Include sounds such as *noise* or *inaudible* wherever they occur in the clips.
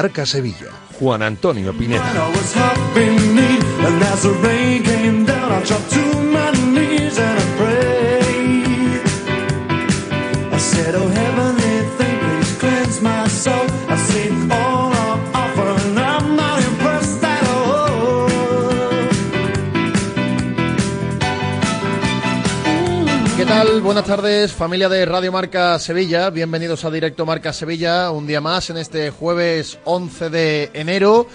Marca Sevilla. Juan Antonio Pineda. Tal? Buenas tardes, familia de Radio Marca Sevilla. Bienvenidos a Directo Marca Sevilla, un día más en este jueves 11 de enero.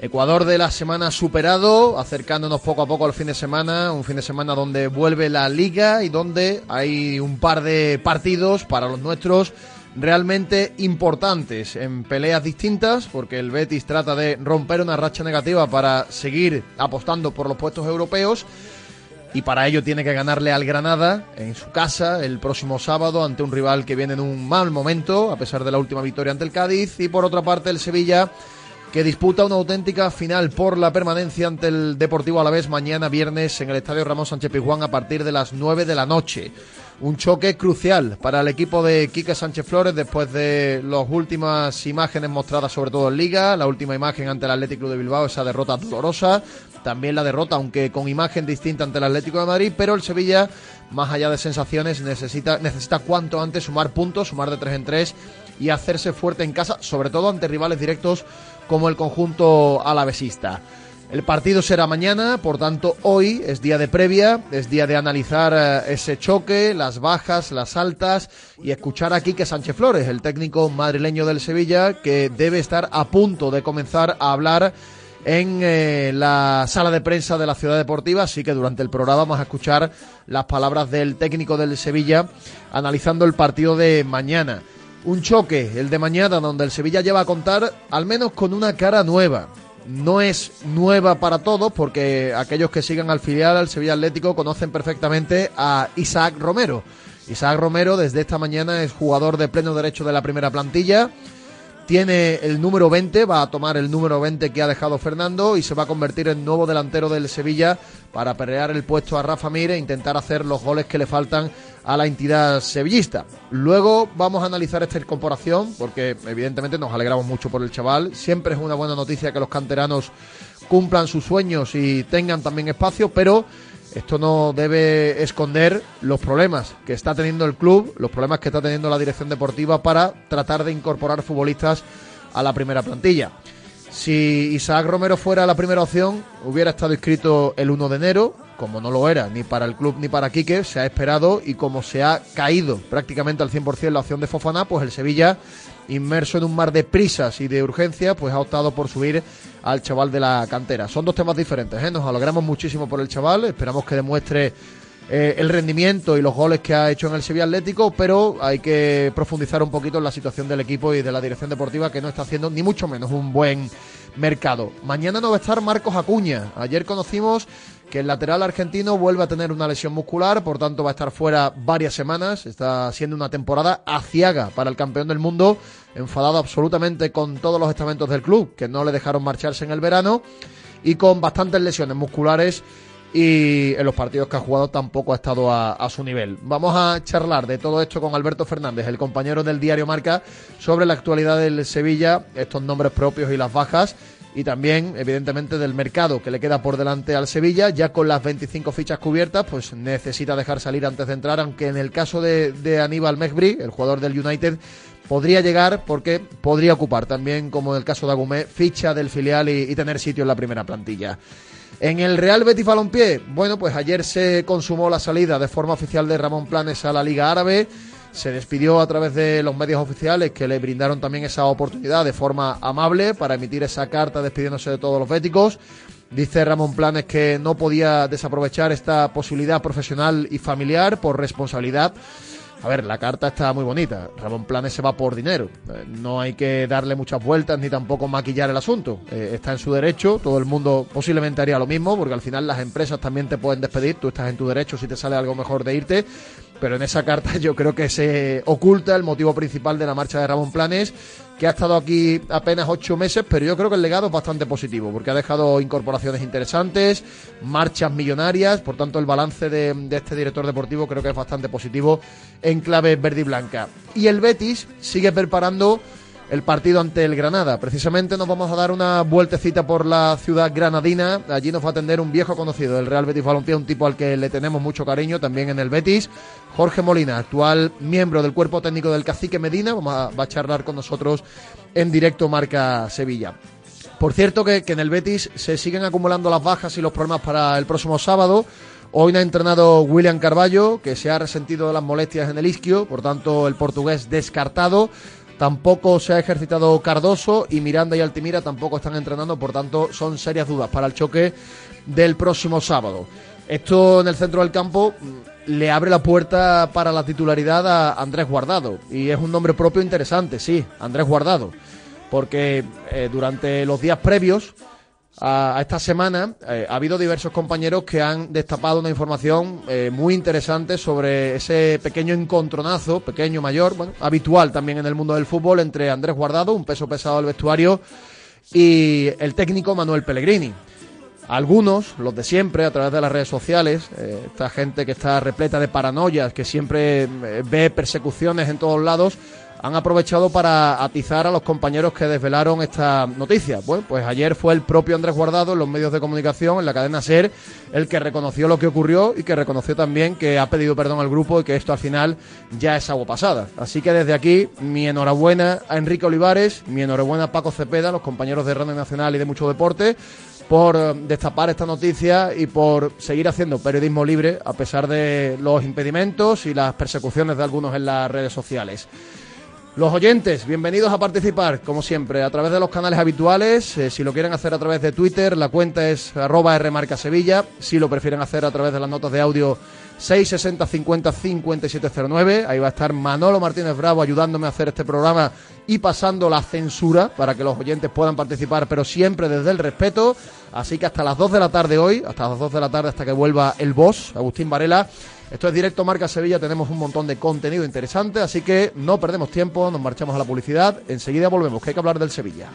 Ecuador de la semana superado, acercándonos poco a poco al fin de semana, un fin de semana donde vuelve la liga y donde hay un par de partidos para los nuestros realmente importantes en peleas distintas, porque el Betis trata de romper una racha negativa para seguir apostando por los puestos europeos y para ello tiene que ganarle al Granada en su casa el próximo sábado ante un rival que viene en un mal momento, a pesar de la última victoria ante el Cádiz. Y por otra parte, el Sevilla que disputa una auténtica final por la permanencia ante el Deportivo Alavés mañana viernes en el Estadio Ramón Sánchez Pizjuán a partir de las 9 de la noche. Un choque crucial para el equipo de Quique Sánchez Flores después de las últimas imágenes mostradas sobre todo en Liga, la última imagen ante el Atlético Club de Bilbao, esa derrota dolorosa, también la derrota, aunque con imagen distinta ante el Atlético de Madrid, pero el Sevilla, más allá de sensaciones, necesita, necesita cuanto antes sumar puntos, sumar de tres en tres y hacerse fuerte en casa, sobre todo ante rivales directos como el conjunto alavesista. El partido será mañana, por tanto hoy es día de previa, es día de analizar eh, ese choque, las bajas, las altas y escuchar aquí que Sánchez Flores, el técnico madrileño del Sevilla, que debe estar a punto de comenzar a hablar en eh, la sala de prensa de la Ciudad Deportiva, así que durante el programa vamos a escuchar las palabras del técnico del Sevilla analizando el partido de mañana. Un choque, el de mañana, donde el Sevilla lleva a contar al menos con una cara nueva. No es nueva para todos, porque aquellos que sigan al filial, al Sevilla Atlético, conocen perfectamente a Isaac Romero. Isaac Romero desde esta mañana es jugador de pleno derecho de la primera plantilla. Tiene el número 20, va a tomar el número 20 que ha dejado Fernando y se va a convertir en nuevo delantero del Sevilla para pelear el puesto a Rafa Mir e intentar hacer los goles que le faltan a la entidad sevillista. Luego vamos a analizar esta incorporación porque evidentemente nos alegramos mucho por el chaval. Siempre es una buena noticia que los canteranos cumplan sus sueños y tengan también espacio, pero esto no debe esconder los problemas que está teniendo el club, los problemas que está teniendo la dirección deportiva para tratar de incorporar futbolistas a la primera plantilla. Si Isaac Romero fuera la primera opción, hubiera estado inscrito el 1 de enero, como no lo era ni para el club ni para Quique, se ha esperado y como se ha caído prácticamente al 100% la opción de Fofana, pues el Sevilla, inmerso en un mar de prisas y de urgencia, pues ha optado por subir al chaval de la cantera. Son dos temas diferentes, ¿eh? nos alegramos muchísimo por el chaval, esperamos que demuestre eh, el rendimiento y los goles que ha hecho en el Sevilla Atlético, pero hay que profundizar un poquito en la situación del equipo y de la dirección deportiva que no está haciendo ni mucho menos un buen mercado. Mañana no va a estar Marcos Acuña. Ayer conocimos que el lateral argentino vuelve a tener una lesión muscular, por tanto va a estar fuera varias semanas. Está siendo una temporada aciaga para el campeón del mundo, enfadado absolutamente con todos los estamentos del club, que no le dejaron marcharse en el verano, y con bastantes lesiones musculares y en los partidos que ha jugado tampoco ha estado a, a, su nivel. Vamos a charlar de todo esto con Alberto Fernández, el compañero del diario Marca, sobre la actualidad del Sevilla, estos nombres propios y las bajas. Y también, evidentemente, del mercado que le queda por delante al Sevilla, ya con las 25 fichas cubiertas, pues necesita dejar salir antes de entrar, aunque en el caso de, Aníbal Mejbri, el jugador del United, podría llegar porque podría ocupar también, como en el caso de Agumé, ficha del filial y, y tener sitio en la primera plantilla. En el Real Betis Balompié, bueno, pues ayer se consumó la salida de forma oficial de Ramón Planes a la Liga Árabe. Se despidió a través de los medios oficiales que le brindaron también esa oportunidad de forma amable para emitir esa carta despidiéndose de todos los béticos. Dice Ramón Planes que no podía desaprovechar esta posibilidad profesional y familiar por responsabilidad. A ver, la carta está muy bonita. Ramón Planes se va por dinero. Eh, no hay que darle muchas vueltas ni tampoco maquillar el asunto. Eh, está en su derecho. Todo el mundo posiblemente haría lo mismo porque al final las empresas también te pueden despedir. Tú estás en tu derecho si te sale algo mejor de irte pero en esa carta yo creo que se oculta el motivo principal de la marcha de Ramón Planes, que ha estado aquí apenas ocho meses, pero yo creo que el legado es bastante positivo, porque ha dejado incorporaciones interesantes, marchas millonarias, por tanto el balance de, este director deportivo creo que es bastante positivo en clave verde y blanca. Y el Betis sigue preparando el partido ante el Granada. Precisamente nos vamos a dar una vueltecita por la ciudad granadina. Allí nos va a atender un viejo conocido del Real Betis Balompié, un tipo al que le tenemos mucho cariño también en el Betis, Jorge Molina, actual miembro del cuerpo técnico del Cacique Medina. Va a charlar con nosotros en directo Marca Sevilla. Por cierto que, que en el Betis se siguen acumulando las bajas y los problemas para el próximo sábado. Hoy no ha entrenado William Carballo, que se ha resentido de las molestias en el isquio, por tanto el portugués descartado. Tampoco se ha ejercitado Cardoso y Miranda y Altimira tampoco están entrenando, por tanto son serias dudas para el choque del próximo sábado. Esto en el centro del campo mm, le abre la puerta para la titularidad a Andrés Guardado y es un nombre propio interesante, sí, Andrés Guardado, porque eh, durante los días previos a, esta semana eh, ha habido diversos compañeros que han destapado una información eh, muy interesante sobre ese pequeño encontronazo, pequeño, mayor, bueno, habitual también en el mundo del fútbol entre Andrés Guardado, un peso pesado del vestuario, y el técnico Manuel Pellegrini. Algunos, los de siempre, a través de las redes sociales, eh, esta gente que está repleta de paranoias, que siempre ve persecuciones en todos lados, han aprovechado para atizar a los compañeros que desvelaron esta noticia. Bueno, pues ayer fue el propio Andrés Guardado en los medios de comunicación, en la cadena SER, el que reconoció lo que ocurrió y que reconoció también que ha pedido perdón al grupo y que esto al final ya es agua pasada. Así que desde aquí, mi enhorabuena a Enrique Olivares, mi enhorabuena a Paco Cepeda, los compañeros de Radio Nacional y de Mucho Deporte, por eh, destapar esta noticia y por seguir haciendo periodismo libre a pesar de los impedimentos y las persecuciones de algunos en las redes sociales. Los oyentes, bienvenidos a participar, como siempre, a través de los canales habituales. Eh, si lo quieren hacer a través de Twitter, la cuenta es arroba rmarcasevilla. Si lo prefieren hacer a través de las notas de audio 660 50 5709. Ahí va a estar Manolo Martínez Bravo ayudándome a hacer este programa y pasando la censura para que los oyentes puedan participar, pero siempre desde el respeto. Así que hasta las 2 de la tarde hoy, hasta las 2 de la tarde hasta que vuelva el boss, Agustín Varela. Esto es directo Marca Sevilla, tenemos un montón de contenido interesante, así que no perdemos tiempo, nos marchamos a la publicidad, enseguida volvemos, que hay que hablar del Sevilla.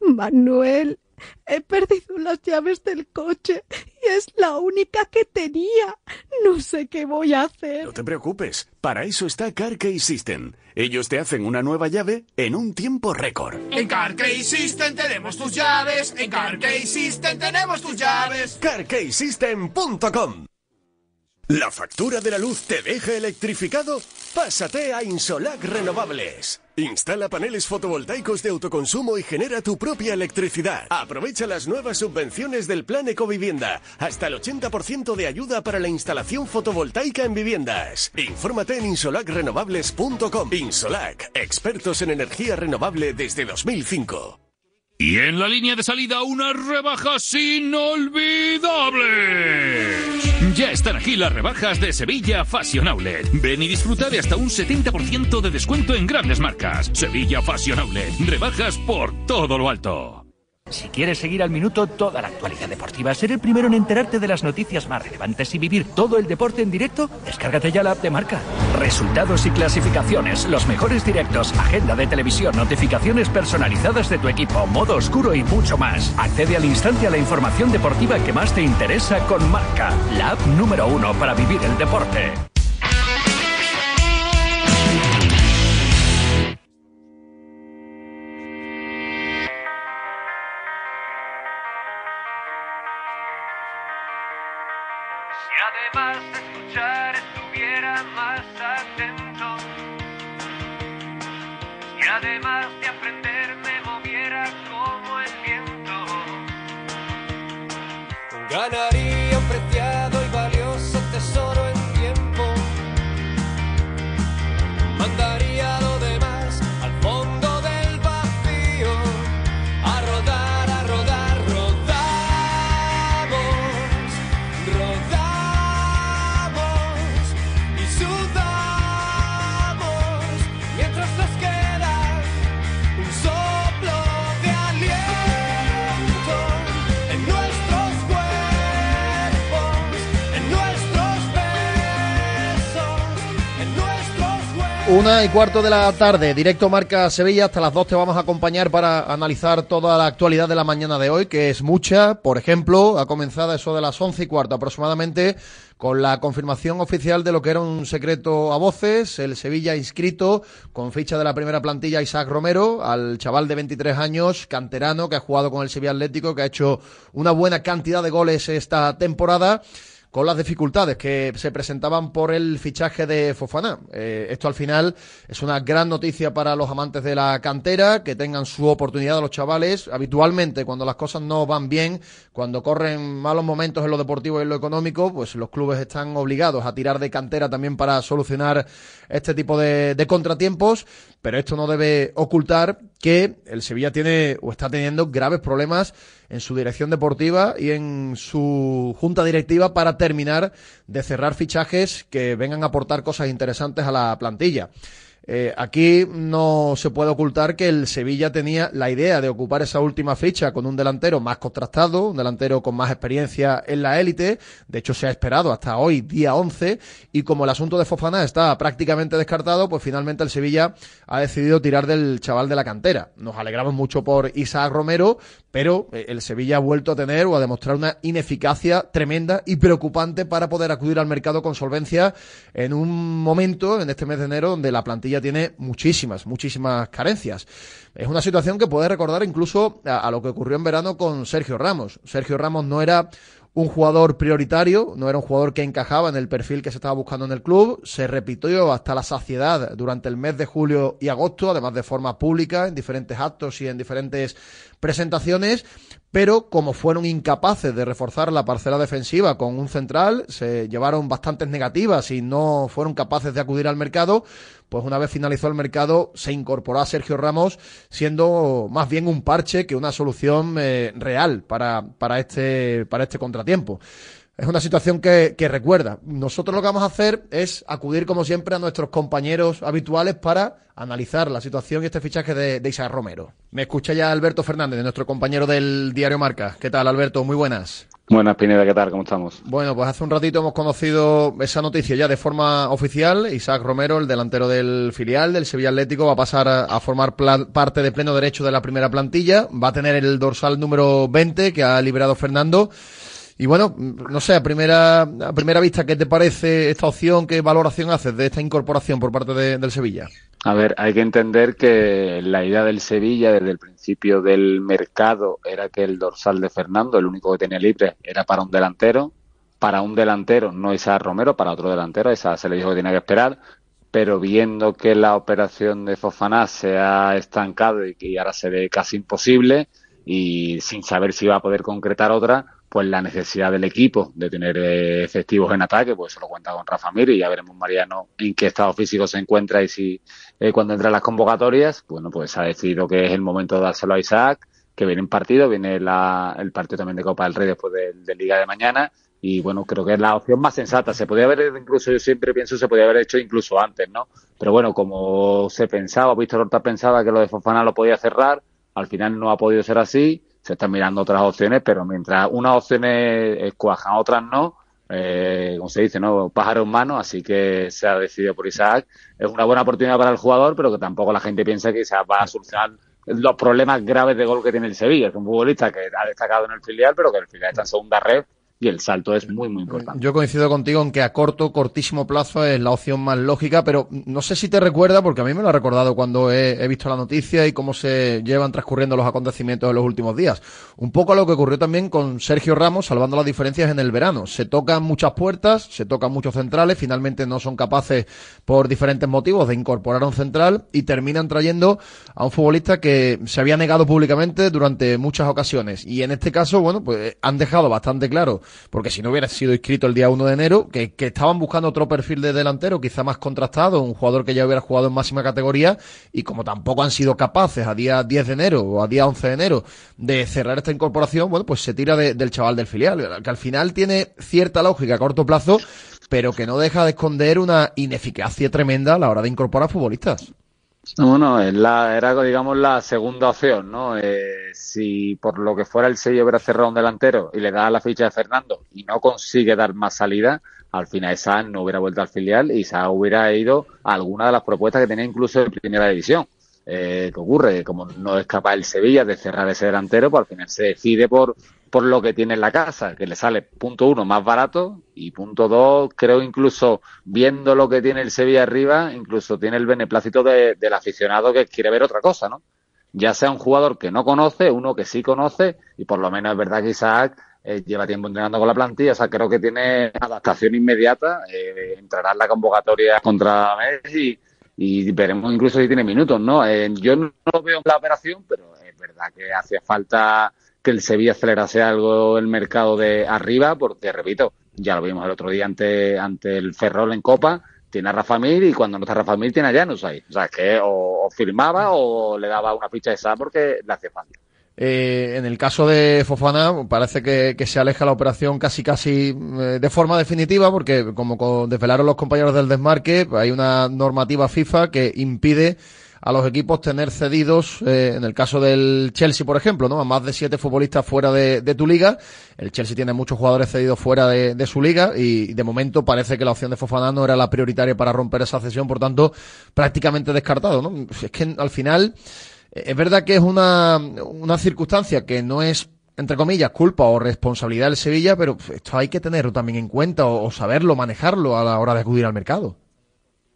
Manuel, he perdido las llaves del coche y es la única que tenía. No sé qué voy a hacer. No te preocupes, para eso está CarKey System. Ellos te hacen una nueva llave en un tiempo récord. En CarKey System tenemos tus llaves. En CarKey System tenemos tus llaves. CarKeySystem.com ¿La factura de la luz te deja electrificado? Pásate a Insolac Renovables. Instala paneles fotovoltaicos de autoconsumo y genera tu propia electricidad. Aprovecha las nuevas subvenciones del Plan Ecovivienda. Hasta el 80% de ayuda para la instalación fotovoltaica en viviendas. Infórmate en insolacrenovables.com. Insolac, expertos en energía renovable desde 2005. Y en la línea de salida, unas rebajas inolvidables. Ya están aquí las rebajas de Sevilla Fashion Outlet. Ven y disfruta de hasta un 70% de descuento en grandes marcas. Sevilla Fashion Outlet. Rebajas por todo lo alto. Si quieres seguir al minuto toda la actualidad deportiva, ser el primero en enterarte de las noticias más relevantes y vivir todo el deporte en directo, descárgate ya la app de marca. Resultados y clasificaciones, los mejores directos, agenda de televisión, notificaciones personalizadas de tu equipo, modo oscuro y mucho más. Accede al instante a la información deportiva que más te interesa con marca, la app número uno para vivir el deporte. Una y cuarto de la tarde, directo Marca Sevilla, hasta las dos te vamos a acompañar para analizar toda la actualidad de la mañana de hoy, que es mucha. Por ejemplo, ha comenzado eso de las once y cuarto aproximadamente con la confirmación oficial de lo que era un secreto a voces, el Sevilla inscrito con ficha de la primera plantilla Isaac Romero, al chaval de 23 años, canterano, que ha jugado con el Sevilla Atlético, que ha hecho una buena cantidad de goles esta temporada con las dificultades que se presentaban por el fichaje de Fofana. Eh, esto al final es una gran noticia para los amantes de la cantera, que tengan su oportunidad los chavales. Habitualmente, cuando las cosas no van bien, cuando corren malos momentos en lo deportivo y en lo económico, pues los clubes están obligados a tirar de cantera también para solucionar este tipo de, de contratiempos. Pero esto no debe ocultar que el Sevilla tiene o está teniendo graves problemas en su dirección deportiva y en su junta directiva para terminar de cerrar fichajes que vengan a aportar cosas interesantes a la plantilla. Eh, aquí no se puede ocultar que el Sevilla tenía la idea de ocupar esa última ficha con un delantero más contrastado, un delantero con más experiencia en la élite. De hecho, se ha esperado hasta hoy, día 11, y como el asunto de Fofana está prácticamente descartado, pues finalmente el Sevilla ha decidido tirar del chaval de la cantera. Nos alegramos mucho por Isaac Romero, pero eh, el Sevilla ha vuelto a tener o a demostrar una ineficacia tremenda y preocupante para poder acudir al mercado con solvencia en un momento, en este mes de enero, donde la plantilla tiene muchísimas, muchísimas carencias. Es una situación que puede recordar incluso a lo que ocurrió en verano con Sergio Ramos. Sergio Ramos no era un jugador prioritario, no era un jugador que encajaba en el perfil que se estaba buscando en el club, se repitió hasta la saciedad durante el mes de julio y agosto, además de forma pública, en diferentes actos y en diferentes presentaciones, pero como fueron incapaces de reforzar la parcela defensiva con un central, se llevaron bastantes negativas y no fueron capaces de acudir al mercado, pues una vez finalizó el mercado se incorporó a Sergio Ramos siendo más bien un parche que una solución eh, real para, para, este, para este contratiempo. Es una situación que, que, recuerda. Nosotros lo que vamos a hacer es acudir, como siempre, a nuestros compañeros habituales para analizar la situación y este fichaje de, de Isaac Romero. Me escucha ya Alberto Fernández, nuestro compañero del diario Marca. ¿Qué tal, Alberto? Muy buenas. Buenas, Pineda, ¿qué tal? ¿Cómo estamos? Bueno, pues hace un ratito hemos conocido esa noticia ya de forma oficial. Isaac Romero, el delantero del filial del Sevilla Atlético, va a pasar a, a formar parte de pleno derecho de la primera plantilla. Va a tener el dorsal número 20 que ha liberado Fernando. Y bueno, no sé, a primera, a primera vista, ¿qué te parece esta opción? ¿Qué valoración haces de esta incorporación por parte de, del Sevilla? A ver, hay que entender que la idea del Sevilla desde el principio del mercado era que el dorsal de Fernando, el único que tenía libre, era para un delantero. Para un delantero, no Isaac Romero, para otro delantero, esa se le dijo que tenía que esperar. Pero viendo que la operación de Fofana se ha estancado y que ahora se ve casi imposible, y sin saber si va a poder concretar otra, pues la necesidad del equipo de tener eh, efectivos en ataque, pues se lo cuenta con Rafa Mir y ya veremos Mariano en qué estado físico se encuentra y si eh, cuando entran las convocatorias, bueno, pues ha decidido que es el momento de dárselo a Isaac, que viene un partido, viene la, el partido también de Copa del Rey después de, de Liga de mañana y bueno, creo que es la opción más sensata. Se podía haber incluso, yo siempre pienso, se podía haber hecho incluso antes, ¿no? Pero bueno, como se pensaba, Víctor Horta pensaba que lo de Fofana lo podía cerrar, al final no ha podido ser así se están mirando otras opciones, pero mientras unas opciones cuajan, otras no, eh, como se dice, ¿no? Pájaro en mano, así que se ha decidido por Isaac. Es una buena oportunidad para el jugador, pero que tampoco la gente piensa que Isaac va a solucionar los problemas graves de gol que tiene el Sevilla. Es un futbolista que ha destacado en el filial, pero que el filial está en segunda red y el salto es muy, muy importante. Yo coincido contigo en que a corto, cortísimo plazo es la opción más lógica, pero no sé si te recuerda, porque a mí me lo ha recordado cuando he, he, visto la noticia y cómo se llevan transcurriendo los acontecimientos en los últimos días. Un poco a lo que ocurrió también con Sergio Ramos, salvando las diferencias en el verano. Se tocan muchas puertas, se tocan muchos centrales, finalmente no son capaces, por diferentes motivos, de incorporar a un central y terminan trayendo a un futbolista que se había negado públicamente durante muchas ocasiones. Y en este caso, bueno, pues han dejado bastante claro porque si no hubiera sido inscrito el día 1 de enero, que, estaban buscando otro perfil de delantero, quizá más contrastado, un jugador que ya hubiera jugado en máxima categoría, y como tampoco han sido capaces a día 10 de enero o a día 11 de enero de cerrar esta incorporación, bueno, pues se tira de- del chaval del filial, que al final tiene cierta lógica a corto plazo, pero que no deja de esconder una ineficacia tremenda a la hora de incorporar futbolistas. No, no, es la, era, digamos, la segunda opción, ¿no? Eh, si por lo que fuera el sello hubiera cerrado un delantero y le da la ficha de Fernando y no consigue dar más salida, al final Sainz no hubiera vuelto al filial y Sainz hubiera ido a alguna de las propuestas que tenía incluso en primera división. Eh, ¿Qué ocurre? Como no es capaz el Sevilla de cerrar ese delantero, pues al final se decide por, por lo que tiene en la casa, que le sale punto uno más barato y punto dos, creo incluso viendo lo que tiene el Sevilla arriba, incluso tiene el beneplácito de- del aficionado que quiere ver otra cosa, ¿no? Ya sea un jugador que no conoce, uno que sí conoce, y por lo menos es verdad que Isaac eh, lleva tiempo entrenando con la plantilla, o sea, creo que tiene adaptación inmediata, eh, entrará en la convocatoria contra Messi veremos incluso si tiene minutos, ¿no? Eh, yo no lo veo en la operación, pero es verdad que hacía falta que el Sevilla acelerase algo el mercado de arriba, porque, repito, ya lo vimos el otro día ante, ante el Ferrol en Copa, tiene a Rafa Mir y cuando no está Rafa Mir tiene a Janus ahí. O sea, que o, o o le daba una ficha esa porque le hacía falta. Eh, en el caso de Fofana, parece que, se aleja la operación casi casi eh, de forma definitiva, porque como co- desvelaron los compañeros del desmarque, hay una normativa FIFA que impide a los equipos tener cedidos, eh, en el caso del Chelsea, por ejemplo, ¿no? A más de siete futbolistas fuera de, tu liga. El Chelsea tiene muchos jugadores cedidos fuera de, de su liga y de momento parece que la opción de Fofana no era la prioritaria para romper esa cesión, por tanto, prácticamente descartado, ¿no? Es que al final, es verdad que es una, una circunstancia que no es, entre comillas, culpa o responsabilidad del Sevilla, pero esto hay que tenerlo también en cuenta o, saberlo, manejarlo a la hora de acudir al mercado.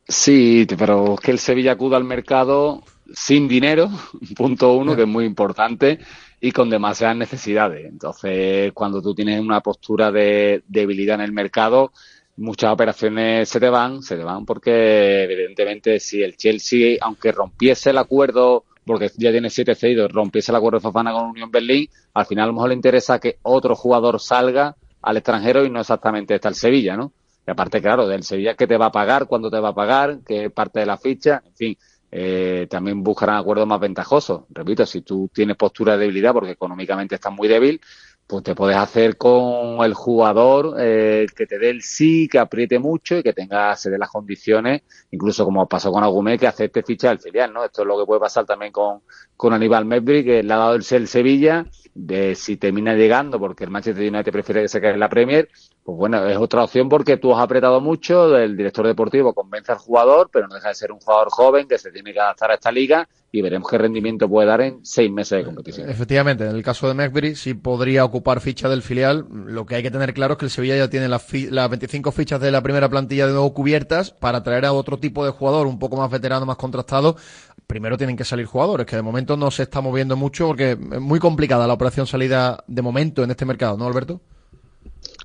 Sí, pero es que el Sevilla acuda al mercado sin dinero, *laughs* punto uno, que es muy importante, y con demasiadas necesidades. Entonces, cuando tú tienes una postura de debilidad en el mercado, muchas operaciones se te van, se te van porque evidentemente si el Chelsea, aunque rompiese el acuerdo, porque ya tiene siete cedidos, rompiese el acuerdo de Fafana con Unión Berlín, al final a lo mejor le interesa que otro jugador salga al extranjero y no exactamente está el Sevilla, ¿no? Y aparte, claro, del Sevilla qué te va a pagar, cuándo te va a pagar, qué parte de la ficha, en fin, eh, también buscarán acuerdos más ventajosos. Repito, si tú tienes postura de debilidad porque económicamente estás muy débil, pues te puedes hacer con el jugador eh, que te dé el sí, que apriete mucho y que tenga, se dé las condiciones, incluso como pasó con Agumé, que acepte ficha del filial, ¿no? Esto es lo que puede pasar también con, con Aníbal Medbri, que le ha dado el, el Sevilla, de si termina llegando porque el Manchester United prefiere que se quede en la Premier, pues bueno, es otra opción porque tú has apretado mucho, el director deportivo convence al jugador, pero no deja de ser un jugador joven que se tiene que adaptar a esta liga y veremos qué rendimiento puede dar en seis meses de competición. Efectivamente, en el caso de Megbury sí podría ocupar ficha del filial. Lo que hay que tener claro es que el Sevilla ya tiene las, las 25 fichas de la primera plantilla de nuevo cubiertas para traer a otro tipo de jugador un poco más veterano, más contrastado. Primero tienen que salir jugadores, que de momento no se está moviendo mucho porque es muy complicada la operación salida de momento en este mercado, ¿no, Alberto?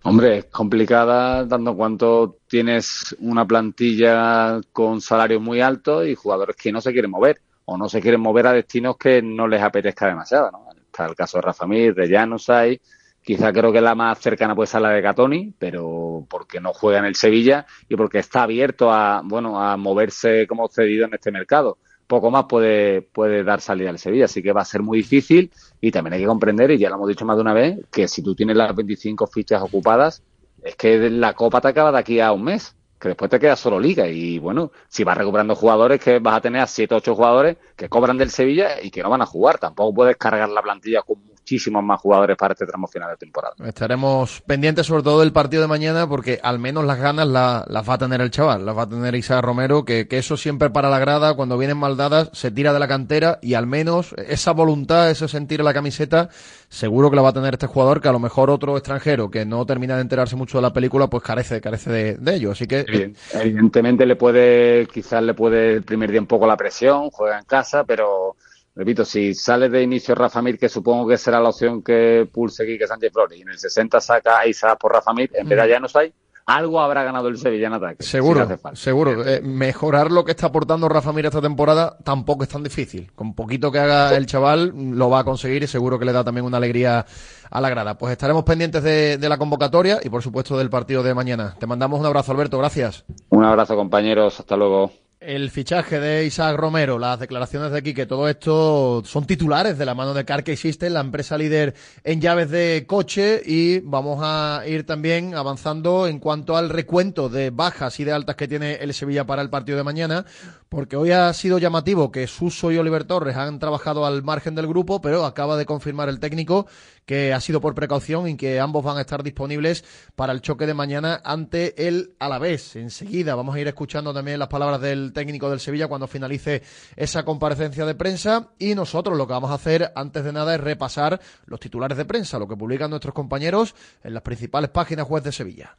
Hombre, es complicada dando cuanto tienes una plantilla con salarios muy altos y jugadores que no se quieren mover o no se quieren mover a destinos que no les apetezca demasiado. ¿no? Está el caso de Rafa Mir, de Janusay, quizá creo que la más cercana puede ser la de Gatoni, pero porque no juega en el Sevilla y porque está abierto a bueno a moverse como cedido en este mercado. Poco más puede, puede dar salida al Sevilla, así que va a ser muy difícil y también hay que comprender, y ya lo hemos dicho más de una vez, que si tú tienes las 25 fichas ocupadas, es que la Copa te acaba de aquí a un mes, que después te queda solo Liga. Y bueno, si vas recuperando jugadores, que vas a tener a 7 o 8 jugadores que cobran del Sevilla y que no van a jugar. Tampoco puedes cargar la plantilla con muchísimos más jugadores para este tramo final de temporada. Estaremos pendientes sobre todo del partido de mañana porque al menos las ganas la- las va a tener el chaval, las va a tener Isaac Romero, que, que eso siempre para la grada, cuando vienen mal dadas, se tira de la cantera y al menos esa voluntad, ese sentir en la camiseta, seguro que la va a tener este jugador, que a lo mejor otro extranjero que no termina de enterarse mucho de la película, pues carece, carece de, de ello. Así que Evident- Evidentemente le puede, quizás le puede el primer día un poco la presión, juega en casa, pero repito, si sale de inicio Rafa Mir, que supongo que será la opción que pulse Quique Sánchez Flores, y en el 60 saca a Isaac por Rafa Mir, en vez de Mm. Llanos hay, algo habrá ganado el Sevilla en ataque. Seguro, si seguro. Eh, mejorar lo que está aportando Rafa Mir esta temporada tampoco es tan difícil. Con poquito que haga el chaval lo va a conseguir y seguro que le da también una alegría a la grada. Pues estaremos pendientes de, de la convocatoria y por supuesto del partido de mañana. Te mandamos un abrazo, Alberto. Gracias. Un abrazo, compañeros. Hasta luego. El fichaje de Isaac Romero, las declaraciones de aquí, que todo esto son titulares de la mano de Carkey System, la empresa líder en llaves de coche, y vamos a ir también avanzando en cuanto al recuento de bajas y de altas que tiene el Sevilla para el partido de mañana, porque hoy ha sido llamativo que Suso y Oliver Torres han trabajado al margen del grupo, pero acaba de confirmar el técnico que ha sido por precaución y que ambos van a estar disponibles para el choque de mañana ante el Alavés. Enseguida vamos a ir escuchando también las palabras del técnico del Sevilla cuando finalice esa comparecencia de prensa y nosotros lo que vamos a hacer antes de nada es repasar los titulares de prensa, lo que publican nuestros compañeros en las principales páginas web de Sevilla.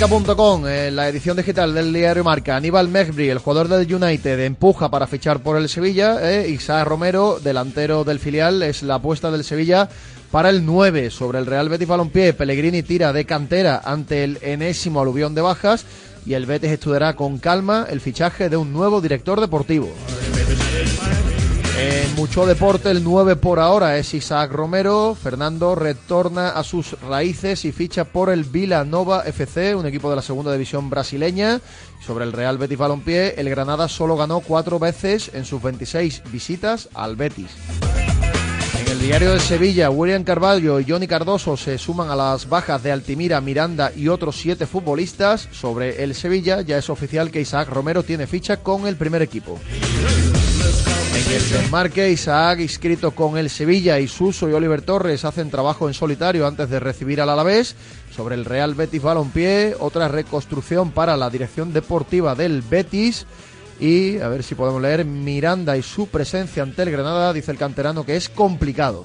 marca.com, en la edición digital del diario Marca, Aníbal Mejbri, el jugador del United, empuja para fichar por el Sevilla. Eh, Isaac Romero, delantero del filial, es la apuesta del Sevilla para el 9 sobre el Real Betis Balompié. Pellegrini tira de cantera ante el enésimo aluvión de bajas y el Betis estudiará con calma el fichaje de un nuevo director deportivo. En mucho deporte, el 9 por ahora es Isaac Romero. Fernando retorna a sus raíces y ficha por el Vila Nova FC, un equipo de la segunda división brasileña. Sobre el Real Betis Balompié, el Granada solo ganó cuatro veces en sus 26 visitas al Betis. En el diario de Sevilla, William Carvalho y Johnny Cardoso se suman a las bajas de Altimira, Miranda y otros siete futbolistas. Sobre el Sevilla, ya es oficial que Isaac Romero tiene ficha con el primer equipo. El desmarque, Isaac, inscrito con el Sevilla, y Suso y Oliver Torres hacen trabajo en solitario antes de recibir al Alavés. Sobre el Real Betis Balompié, otra reconstrucción para la dirección deportiva del Betis. Y a ver si podemos leer Miranda y su presencia ante el Granada, dice el canterano que es complicado.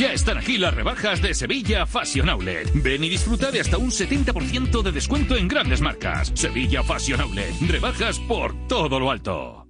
Ya están aquí las rebajas de Sevilla Fashion Outlet. Ven y disfruta de hasta un 70% de descuento en grandes marcas. Sevilla Fashion Outlet. Rebajas por todo lo alto.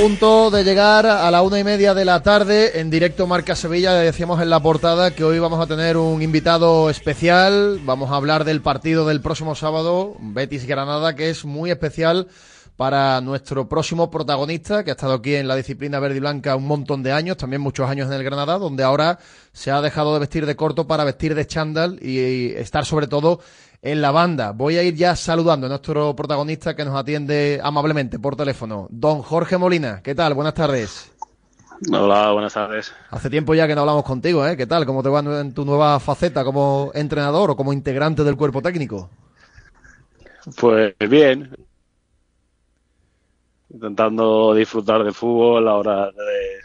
Punto de llegar a la una y media de la tarde en directo Marca Sevilla. Decíamos en la portada que hoy vamos a tener un invitado especial. Vamos a hablar del partido del próximo sábado, Betis Granada, que es muy especial para nuestro próximo protagonista, que ha estado aquí en la disciplina verde y blanca un montón de años, también muchos años en el Granada, donde ahora se ha dejado de vestir de corto para vestir de chándal y estar sobre todo en la banda. Voy a ir ya saludando a nuestro protagonista que nos atiende amablemente por teléfono, don Jorge Molina. ¿Qué tal? Buenas tardes. Hola, buenas tardes. Hace tiempo ya que no hablamos contigo, ¿eh? ¿Qué tal? ¿Cómo te va en tu nueva faceta como entrenador o como integrante del cuerpo técnico? Pues bien. Intentando disfrutar del fútbol ahora de,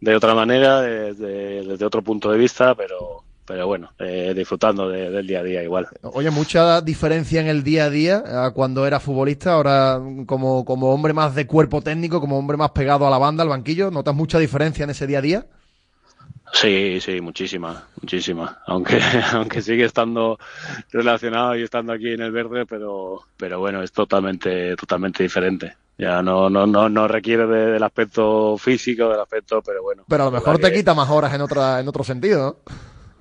de otra manera, desde, desde otro punto de vista, pero, pero bueno, eh, disfrutando de- del día a día igual. Oye, mucha diferencia en el día a día a cuando era futbolista, ahora como, como hombre más de cuerpo técnico, como hombre más pegado a la banda, al banquillo, ¿notas mucha diferencia en ese día a día? Sí, sí, muchísima, muchísima. Aunque, *laughs* aunque sigue estando relacionado y estando aquí en el verde, pero, pero bueno, es totalmente, totalmente diferente. Ya no, no, no, no requiere de- del aspecto físico, del aspecto, pero bueno. Pero a lo mejor te que- quita más horas en otra, en otro sentido, ¿no?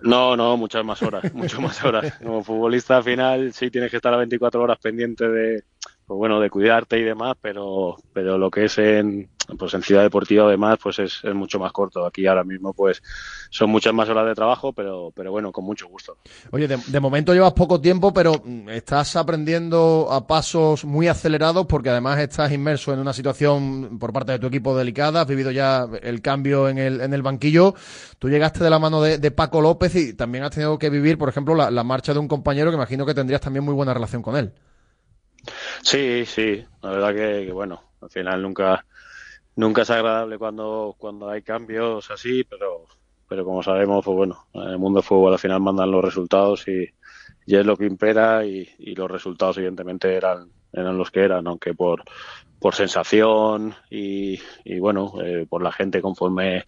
No, no, muchas más horas, *laughs* muchas más horas. Como futbolista al final sí tienes que estar a 24 horas pendiente de, pues bueno, de cuidarte y demás, pero, pero lo que es en, pues en Ciudad Deportiva además, pues es, es mucho más corto. Aquí ahora mismo pues son muchas más horas de trabajo, pero, pero bueno, con mucho gusto. Oye, de, de momento llevas poco tiempo, pero mm, estás aprendiendo a pasos muy acelerados porque además estás inmerso en una situación por parte de tu equipo delicada, has vivido ya el cambio en el, en el banquillo. Tú llegaste de la mano de, de Paco López y también has tenido que vivir, por ejemplo, la, la marcha de un compañero que imagino que tendrías también muy buena relación con él. Sí, sí, la verdad que, que, bueno, al final nunca, nunca es agradable cuando, cuando hay cambios así, pero, pero como sabemos, pues bueno, en el mundo del fútbol al final mandan los resultados y, y es lo que impera y, y los resultados evidentemente eran, eran los que eran, aunque por, por sensación y, y bueno, eh, por la gente conforme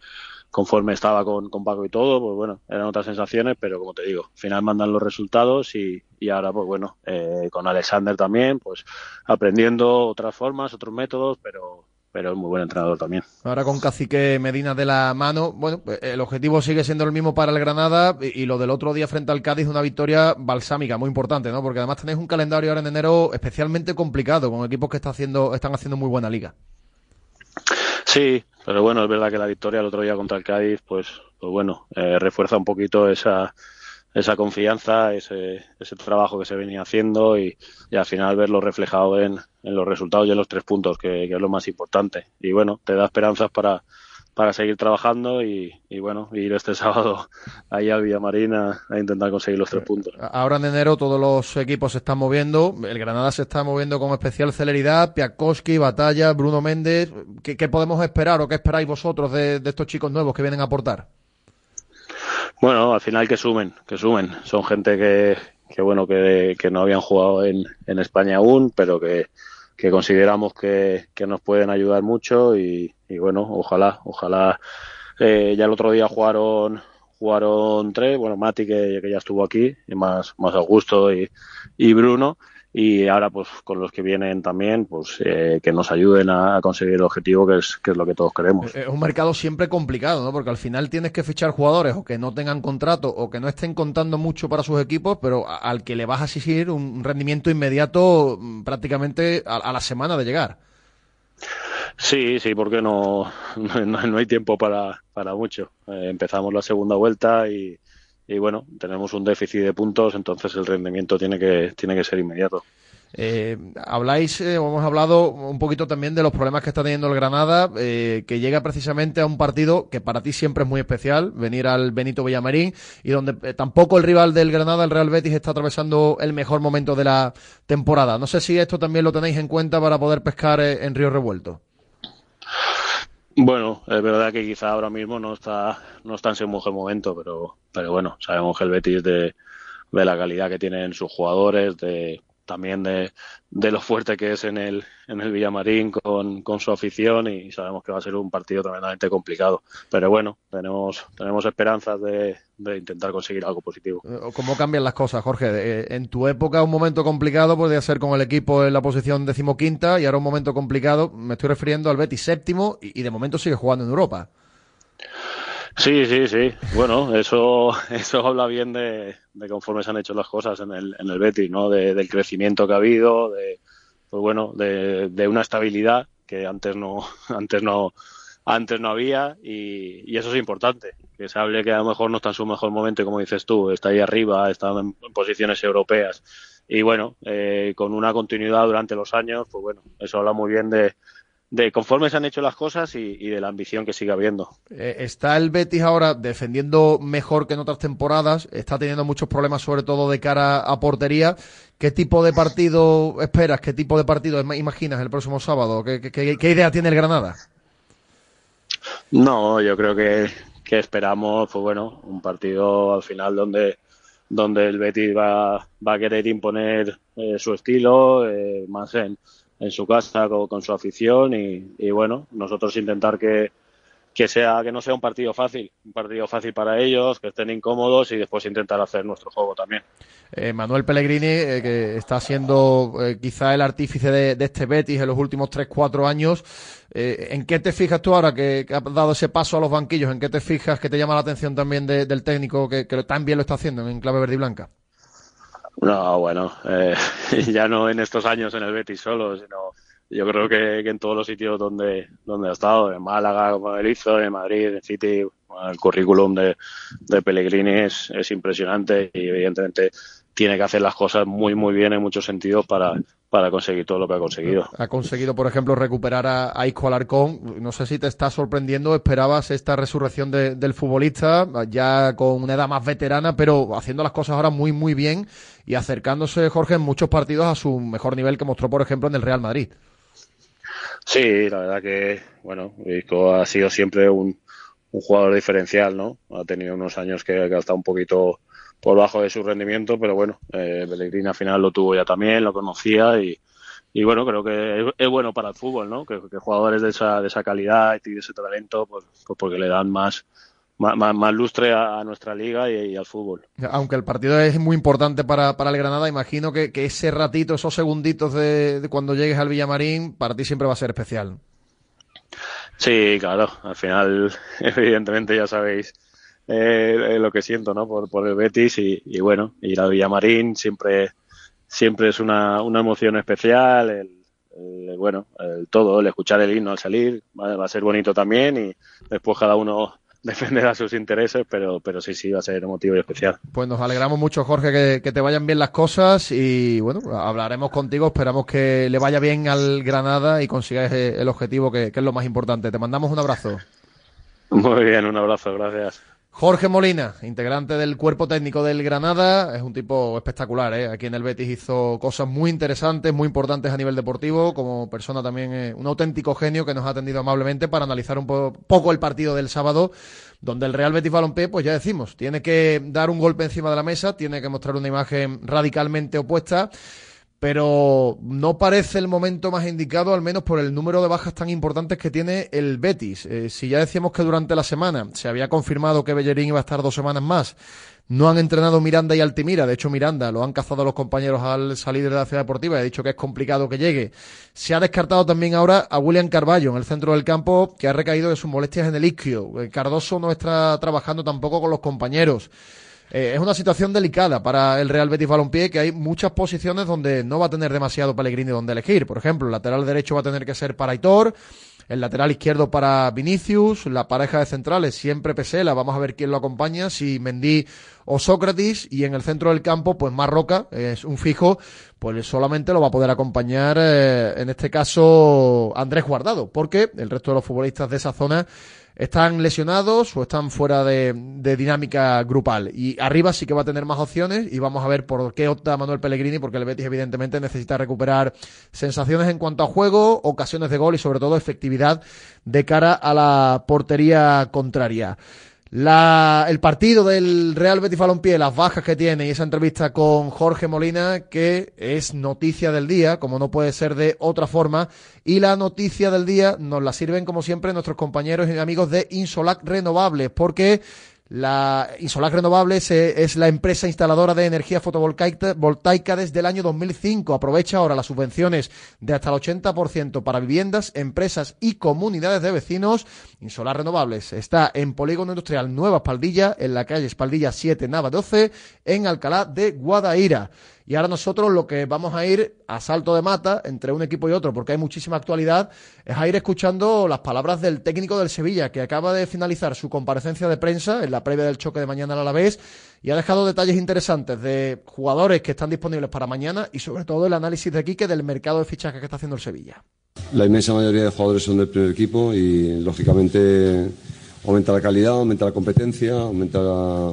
conforme estaba con, con Paco y todo, pues bueno, eran otras sensaciones, pero como te digo, al final mandan los resultados y, y ahora, pues bueno, eh, con Alexander también, pues aprendiendo otras formas, otros métodos, pero, pero es muy buen entrenador también. Ahora con Cacique Medina de la mano, bueno, pues, el objetivo sigue siendo el mismo para el Granada y, y lo del otro día frente al Cádiz, una victoria balsámica, muy importante, ¿no? Porque además tenéis un calendario ahora en enero especialmente complicado, con equipos que está haciendo, están haciendo muy buena liga. Sí, pero bueno, es verdad que la victoria el otro día contra el Cádiz, pues, pues bueno, eh, refuerza un poquito esa, esa confianza, ese, ese trabajo que se venía haciendo y, y al final verlo reflejado en, en los resultados y en los tres puntos, que, que es lo más importante. Y bueno, te da esperanzas para, para seguir trabajando y, y bueno, ir este *laughs* sábado ahí al Villamarín a, a intentar conseguir los tres puntos. Ahora en enero todos los equipos se están moviendo, el Granada se está moviendo con especial celeridad, Piatkowski, Batalla, Bruno Méndez, ¿qué, qué podemos esperar o qué esperáis vosotros de, de estos chicos nuevos que vienen a aportar? Bueno, al final que sumen, que sumen. Son gente que, que bueno, que, que no habían jugado en, en España aún, pero que, que consideramos que, que nos pueden ayudar mucho y, bueno, ojalá, ojalá. Eh, ya el otro día jugaron jugaron tres, bueno, Mati que, que ya estuvo aquí, y más, más Augusto y, y Bruno, y ahora pues con los que vienen también, pues eh, que nos ayuden a, conseguir el objetivo que es, que es lo que todos queremos. Es un mercado siempre complicado, ¿no? Porque al final tienes que fichar jugadores o que no tengan contrato o que no estén contando mucho para sus equipos, pero al que le vas a exigir un rendimiento inmediato mm, prácticamente a, a la semana de llegar. Sí, sí, porque no, *laughs* no, no hay tiempo para, para mucho. Eh, empezamos la segunda vuelta y, y bueno, tenemos un déficit de puntos, entonces el rendimiento tiene que, tiene que ser inmediato. Eh, habláis, eh, hemos hablado un poquito también de los problemas que está teniendo el Granada, eh, que llega precisamente a un partido que para ti siempre es muy especial, venir al Benito Villamarín, y donde eh, tampoco el rival del Granada, el Real Betis, está atravesando el mejor momento de la temporada. No sé si esto también lo tenéis en cuenta para poder pescar eh, en Río Revuelto. Bueno, es verdad que quizá ahora mismo no está, no está en su mejor momento, pero, pero bueno, sabemos que el Betis de, de la calidad que tienen sus jugadores, de también de, de lo fuerte que es en el, en el Villamarín con, con su afición y sabemos que va a ser un partido tremendamente complicado. Pero bueno, tenemos, tenemos esperanzas de, de intentar conseguir algo positivo. Eh, ¿Cómo cambian las cosas, Jorge? Eh, En tu época un momento complicado podía ser con el equipo en la posición decimoquinta y ahora un momento complicado, me estoy refiriendo al Betis séptimo y, y de momento sigue jugando en Europa. Sí, sí, sí. Bueno, eso, *laughs* eso habla bien de, de conforme se han hecho las cosas en el, en el Betis, ¿no? De- del crecimiento que ha habido, de, pues bueno, de, de una estabilidad que antes no, *laughs* antes no, antes no había y, y eso es importante. Que se hable que a lo mejor no está en su mejor momento, como dices tú, está ahí arriba, está en, en posiciones europeas. Y bueno, eh, con una continuidad durante los años, pues bueno, eso habla muy bien de, de conforme se han hecho las cosas y, y de la ambición que sigue habiendo. Eh, está el Betis ahora defendiendo mejor que en otras temporadas, está teniendo muchos problemas sobre todo de cara a portería. ¿Qué tipo de partido esperas? ¿Qué tipo de partido ima- imaginas el próximo sábado? ¿Qué, qué- qué- qué idea tiene el Granada? No, yo creo que, que esperamos, pues bueno, un partido al final donde, donde el Betis va, va a querer imponer eh, su estilo, eh, más en, en su casa con, su afición y, y bueno, nosotros intentar que, que sea que no sea un partido fácil, un partido fácil para ellos, que estén incómodos y después intentar hacer nuestro juego también. Eh, Manuel Pellegrini, eh, que está siendo eh, quizá el artífice de, de este Betis en los últimos 3-4 años, ¿en qué te fijas tú ahora que, que has dado ese paso a los banquillos? ¿En qué te fijas que te llama la atención también de- del técnico que, que bien lo está haciendo en clave verde y blanca? No, bueno, eh, *laughs* ya no en estos años en el Betis solo, sino yo creo que, en todos los sitios donde, donde ha estado, en Málaga, como él en Madrid, en City, el currículum de, de Pellegrini es, es impresionante y evidentemente tiene que hacer las cosas muy, muy bien en muchos sentidos para, para conseguir todo lo que ha conseguido. Ha conseguido, por ejemplo, recuperar a, a Isco Alarcón. No sé si te está sorprendiendo, esperabas esta resurrección de- del futbolista, ya con una edad más veterana, pero haciendo las cosas ahora muy, muy bien y acercándose, Jorge, en muchos partidos a su mejor nivel que mostró, por ejemplo, en el Real Madrid. Sí, la verdad que, bueno, ha sido siempre un, un jugador diferencial, ¿no? Ha tenido unos años que, que ha estado un poquito por bajo de su rendimiento, pero bueno, eh, Pellegrini al final lo tuvo ya también, lo conocía y, y bueno, creo que es, es bueno para el fútbol, ¿no? Que, que jugadores de esa, de esa calidad y de ese talento, pues, pues porque le dan más, más, más- más lustre a, a nuestra liga y, y al fútbol. Aunque el partido es muy importante para, para el Granada, imagino que, que ese ratito, esos segunditos de, de cuando llegues al Villamarín, para ti siempre va a ser especial. Sí, claro, al final, *laughs* evidentemente ya sabéis eh, lo que siento, ¿no? Por, por el Betis y, y bueno, ir al Villamarín siempre, siempre es una, una emoción especial, el, el, bueno, el todo, el escuchar el himno al salir, va, va a ser bonito también y después cada uno defenderá sus intereses, pero, pero sí, sí, va a ser emotivo y especial. Pues nos alegramos mucho, Jorge, que, que te vayan bien las cosas y bueno, hablaremos contigo, esperamos que le vaya bien al Granada y consigáis eh, el objetivo que, que es lo más importante. Te mandamos un abrazo. Muy bien, un abrazo, gracias. Jorge Molina, integrante del cuerpo técnico del Granada, es un tipo espectacular, ¿eh? aquí en el Betis hizo cosas muy interesantes, muy importantes a nivel deportivo, como persona también eh, un auténtico genio que nos ha atendido amablemente para analizar un po- poco el partido del sábado, donde el Real Betis Balompié, pues ya decimos, tiene que dar un golpe encima de la mesa, tiene que mostrar una imagen radicalmente opuesta, pero no parece el momento más indicado, al menos por el número de bajas tan importantes que tiene el Betis. Eh, si ya decíamos que durante la semana se había confirmado que Bellerín iba a estar dos semanas más, no han entrenado Miranda y Altimira, de hecho Miranda lo han cazado los compañeros al salir de la ciudad deportiva, he dicho que es complicado que llegue. Se ha descartado también ahora a William Carballo en el centro del campo, que ha recaído de sus molestias en el isquio. Eh, Cardoso no está trabajando tampoco con los compañeros. Eh, es una situación delicada para el Real Betis Balompié, que hay muchas posiciones donde no va a tener demasiado Pellegrini donde elegir. Por ejemplo, el lateral derecho va a tener que ser para Aitor, el lateral izquierdo para Vinicius, la pareja de centrales siempre Pesela, vamos a ver quién lo acompaña, si Mendy o Sócrates, y en el centro del campo, pues Marroca, es un fijo, pues solamente lo va a poder acompañar, eh, en este caso, Andrés Guardado, porque el resto de los futbolistas de esa zona están lesionados o están fuera de, de, dinámica grupal. Y arriba sí que va a tener más opciones y vamos a ver por qué opta Manuel Pellegrini, porque el Betis evidentemente necesita recuperar sensaciones en cuanto a juego, ocasiones de gol y sobre todo efectividad de cara a la portería contraria. La, el partido del Real Betis Balompié, las bajas que tiene y esa entrevista con Jorge Molina, que es noticia del día, como no puede ser de otra forma, y la noticia del día nos la sirven como siempre nuestros compañeros y amigos de Insolac Renovables, porque la Insolac Renovables es la empresa instaladora de energía fotovoltaica desde el año 2005. Aprovecha ahora las subvenciones de hasta el 80% para viviendas, empresas y comunidades de vecinos. Insolar Renovables está en Polígono Industrial Nueva Espaldilla, en la calle Espaldilla 7, Nava 12, en Alcalá de Guadaira. Y ahora nosotros lo que vamos a ir a salto de mata entre un equipo y otro, porque hay muchísima actualidad, es a ir escuchando las palabras del técnico del Sevilla, que acaba de finalizar su comparecencia de prensa en la previa del choque de mañana al Alavés y ha dejado detalles interesantes de jugadores que están disponibles para mañana y sobre todo el análisis de Quique del mercado de fichajes que está haciendo el Sevilla. La inmensa mayoría de jugadores son del primer equipo y lógicamente aumenta la calidad, aumenta la competencia, aumenta la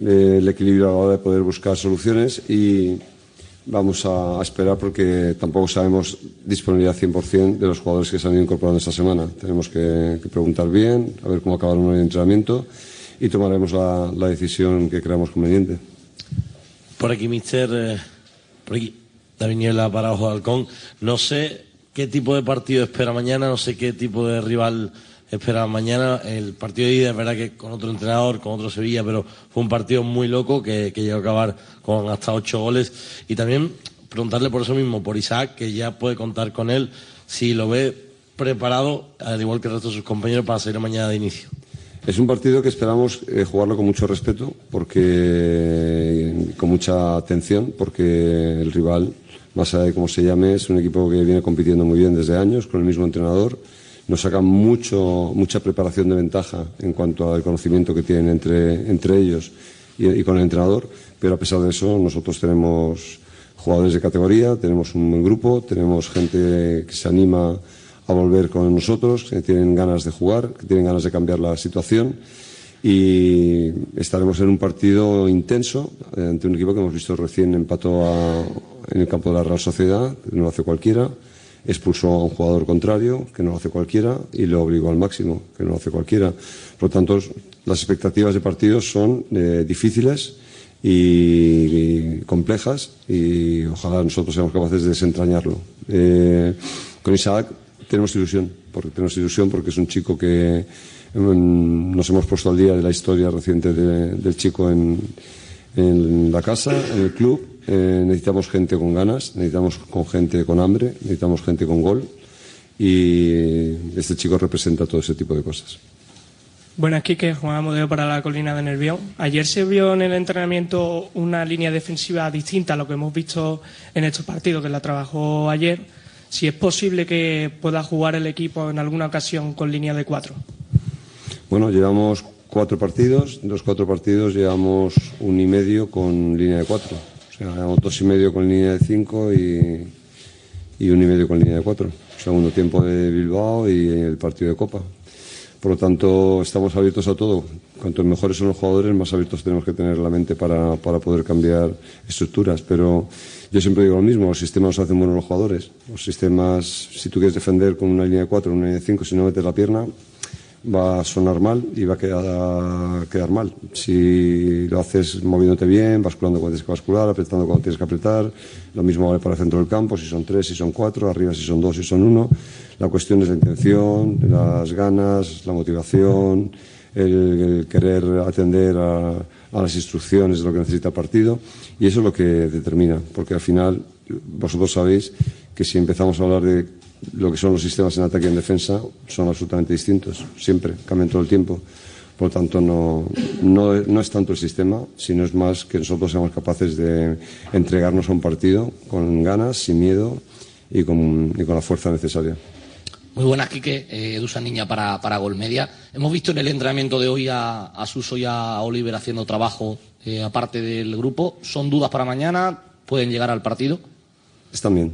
el equilibrio a la hora de poder buscar soluciones y vamos a, esperar porque tampoco sabemos disponibilidad 100% de los jugadores que se han ido incorporando esta semana. Tenemos que, preguntar bien, a ver cómo acabaron el entrenamiento y tomaremos la, decisión que creamos conveniente. Por aquí, mister, eh, por aquí, David para Ojo de Halcón. No sé qué tipo de partido espera mañana, no sé qué tipo de rival espera mañana. El partido de ida es verdad que con otro entrenador, con otro Sevilla, pero fue un partido muy loco que, llegó a acabar con hasta ocho goles. Y también preguntarle por eso mismo, por Isaac, que ya puede contar con él, si lo ve preparado, al igual que el resto de sus compañeros, para salir mañana de inicio. Es un partido que esperamos eh, jugarlo con mucho respeto, porque con mucha atención, porque el rival, más allá de cómo se llame, es un equipo que viene compitiendo muy bien desde años, con el mismo entrenador nos sacan mucho, mucha preparación de ventaja en cuanto al conocimiento que tienen entre, entre ellos y, con el entrenador, pero a pesar de eso nosotros tenemos jugadores de categoría, tenemos un buen grupo, tenemos gente que se anima a volver con nosotros, que tienen ganas de jugar, que tienen ganas de cambiar la situación. Y estaremos en un partido intenso ante un equipo que hemos visto recién empató en el campo de la Real Sociedad, no lo hace cualquiera expulsó a un jugador contrario, que no lo hace cualquiera, y lo obligó al máximo, que no lo hace cualquiera. Por lo tanto, las expectativas de partidos son eh, difíciles y, complejas y ojalá nosotros seamos capaces de desentrañarlo. Eh, con Isaac tenemos ilusión, porque tenemos ilusión porque es un chico que mm, nos hemos puesto al día de la historia reciente del chico en, en la casa, en el club eh, necesitamos gente con ganas, necesitamos con gente con hambre, necesitamos gente con gol y este chico representa todo ese tipo de cosas. Buenas, Quique. Juan Amodeo para la colina de Nervión. Ayer se vio en el entrenamiento una línea defensiva distinta a lo que hemos visto en estos partidos, que la trabajó ayer. Si es posible que pueda jugar el equipo en alguna ocasión con línea de cuatro. Bueno, llevamos cuatro partidos. En los cuatro partidos llevamos un y medio con línea de cuatro dos y medio con línea de cinco y, y un y medio con línea de cuatro. Segundo tiempo de Bilbao y el partido de Copa. Por lo tanto, estamos abiertos a todo. Cuanto mejores son los jugadores, más abiertos tenemos que tener la mente para, para poder cambiar estructuras. Pero yo siempre digo lo mismo, los sistemas hacen buenos los jugadores. Los sistemas, si tú quieres defender con una línea de cuatro, una línea de cinco, si no metes la pierna, va a sonar mal y va a quedar, quedar mal. Si lo haces moviéndote bien, basculando cuando tienes que bascular, apretando cuando tienes que apretar, lo mismo vale para el centro del campo, si son tres, si son cuatro, arriba si son dos, si son uno. La cuestión es la intención, las ganas, la motivación, el, querer atender a, a las instrucciones de lo que necesita el partido y eso es lo que determina, porque al final vosotros sabéis que si empezamos a hablar de lo que son los sistemas en ataque y en defensa son absolutamente distintos, siempre, cambian todo el tiempo. Por lo tanto, no, no, es tanto el sistema, sino es más que nosotros seamos capaces de entregarnos a un partido con ganas, sin miedo y con, y con la fuerza necesaria. Muy buenas, Quique. Eh, Edusa Niña para, para Gol Media. Hemos visto en el entrenamiento de hoy a, a Suso y a Oliver haciendo trabajo eh, aparte del grupo. ¿Son dudas para mañana? ¿Pueden llegar al partido? están bien,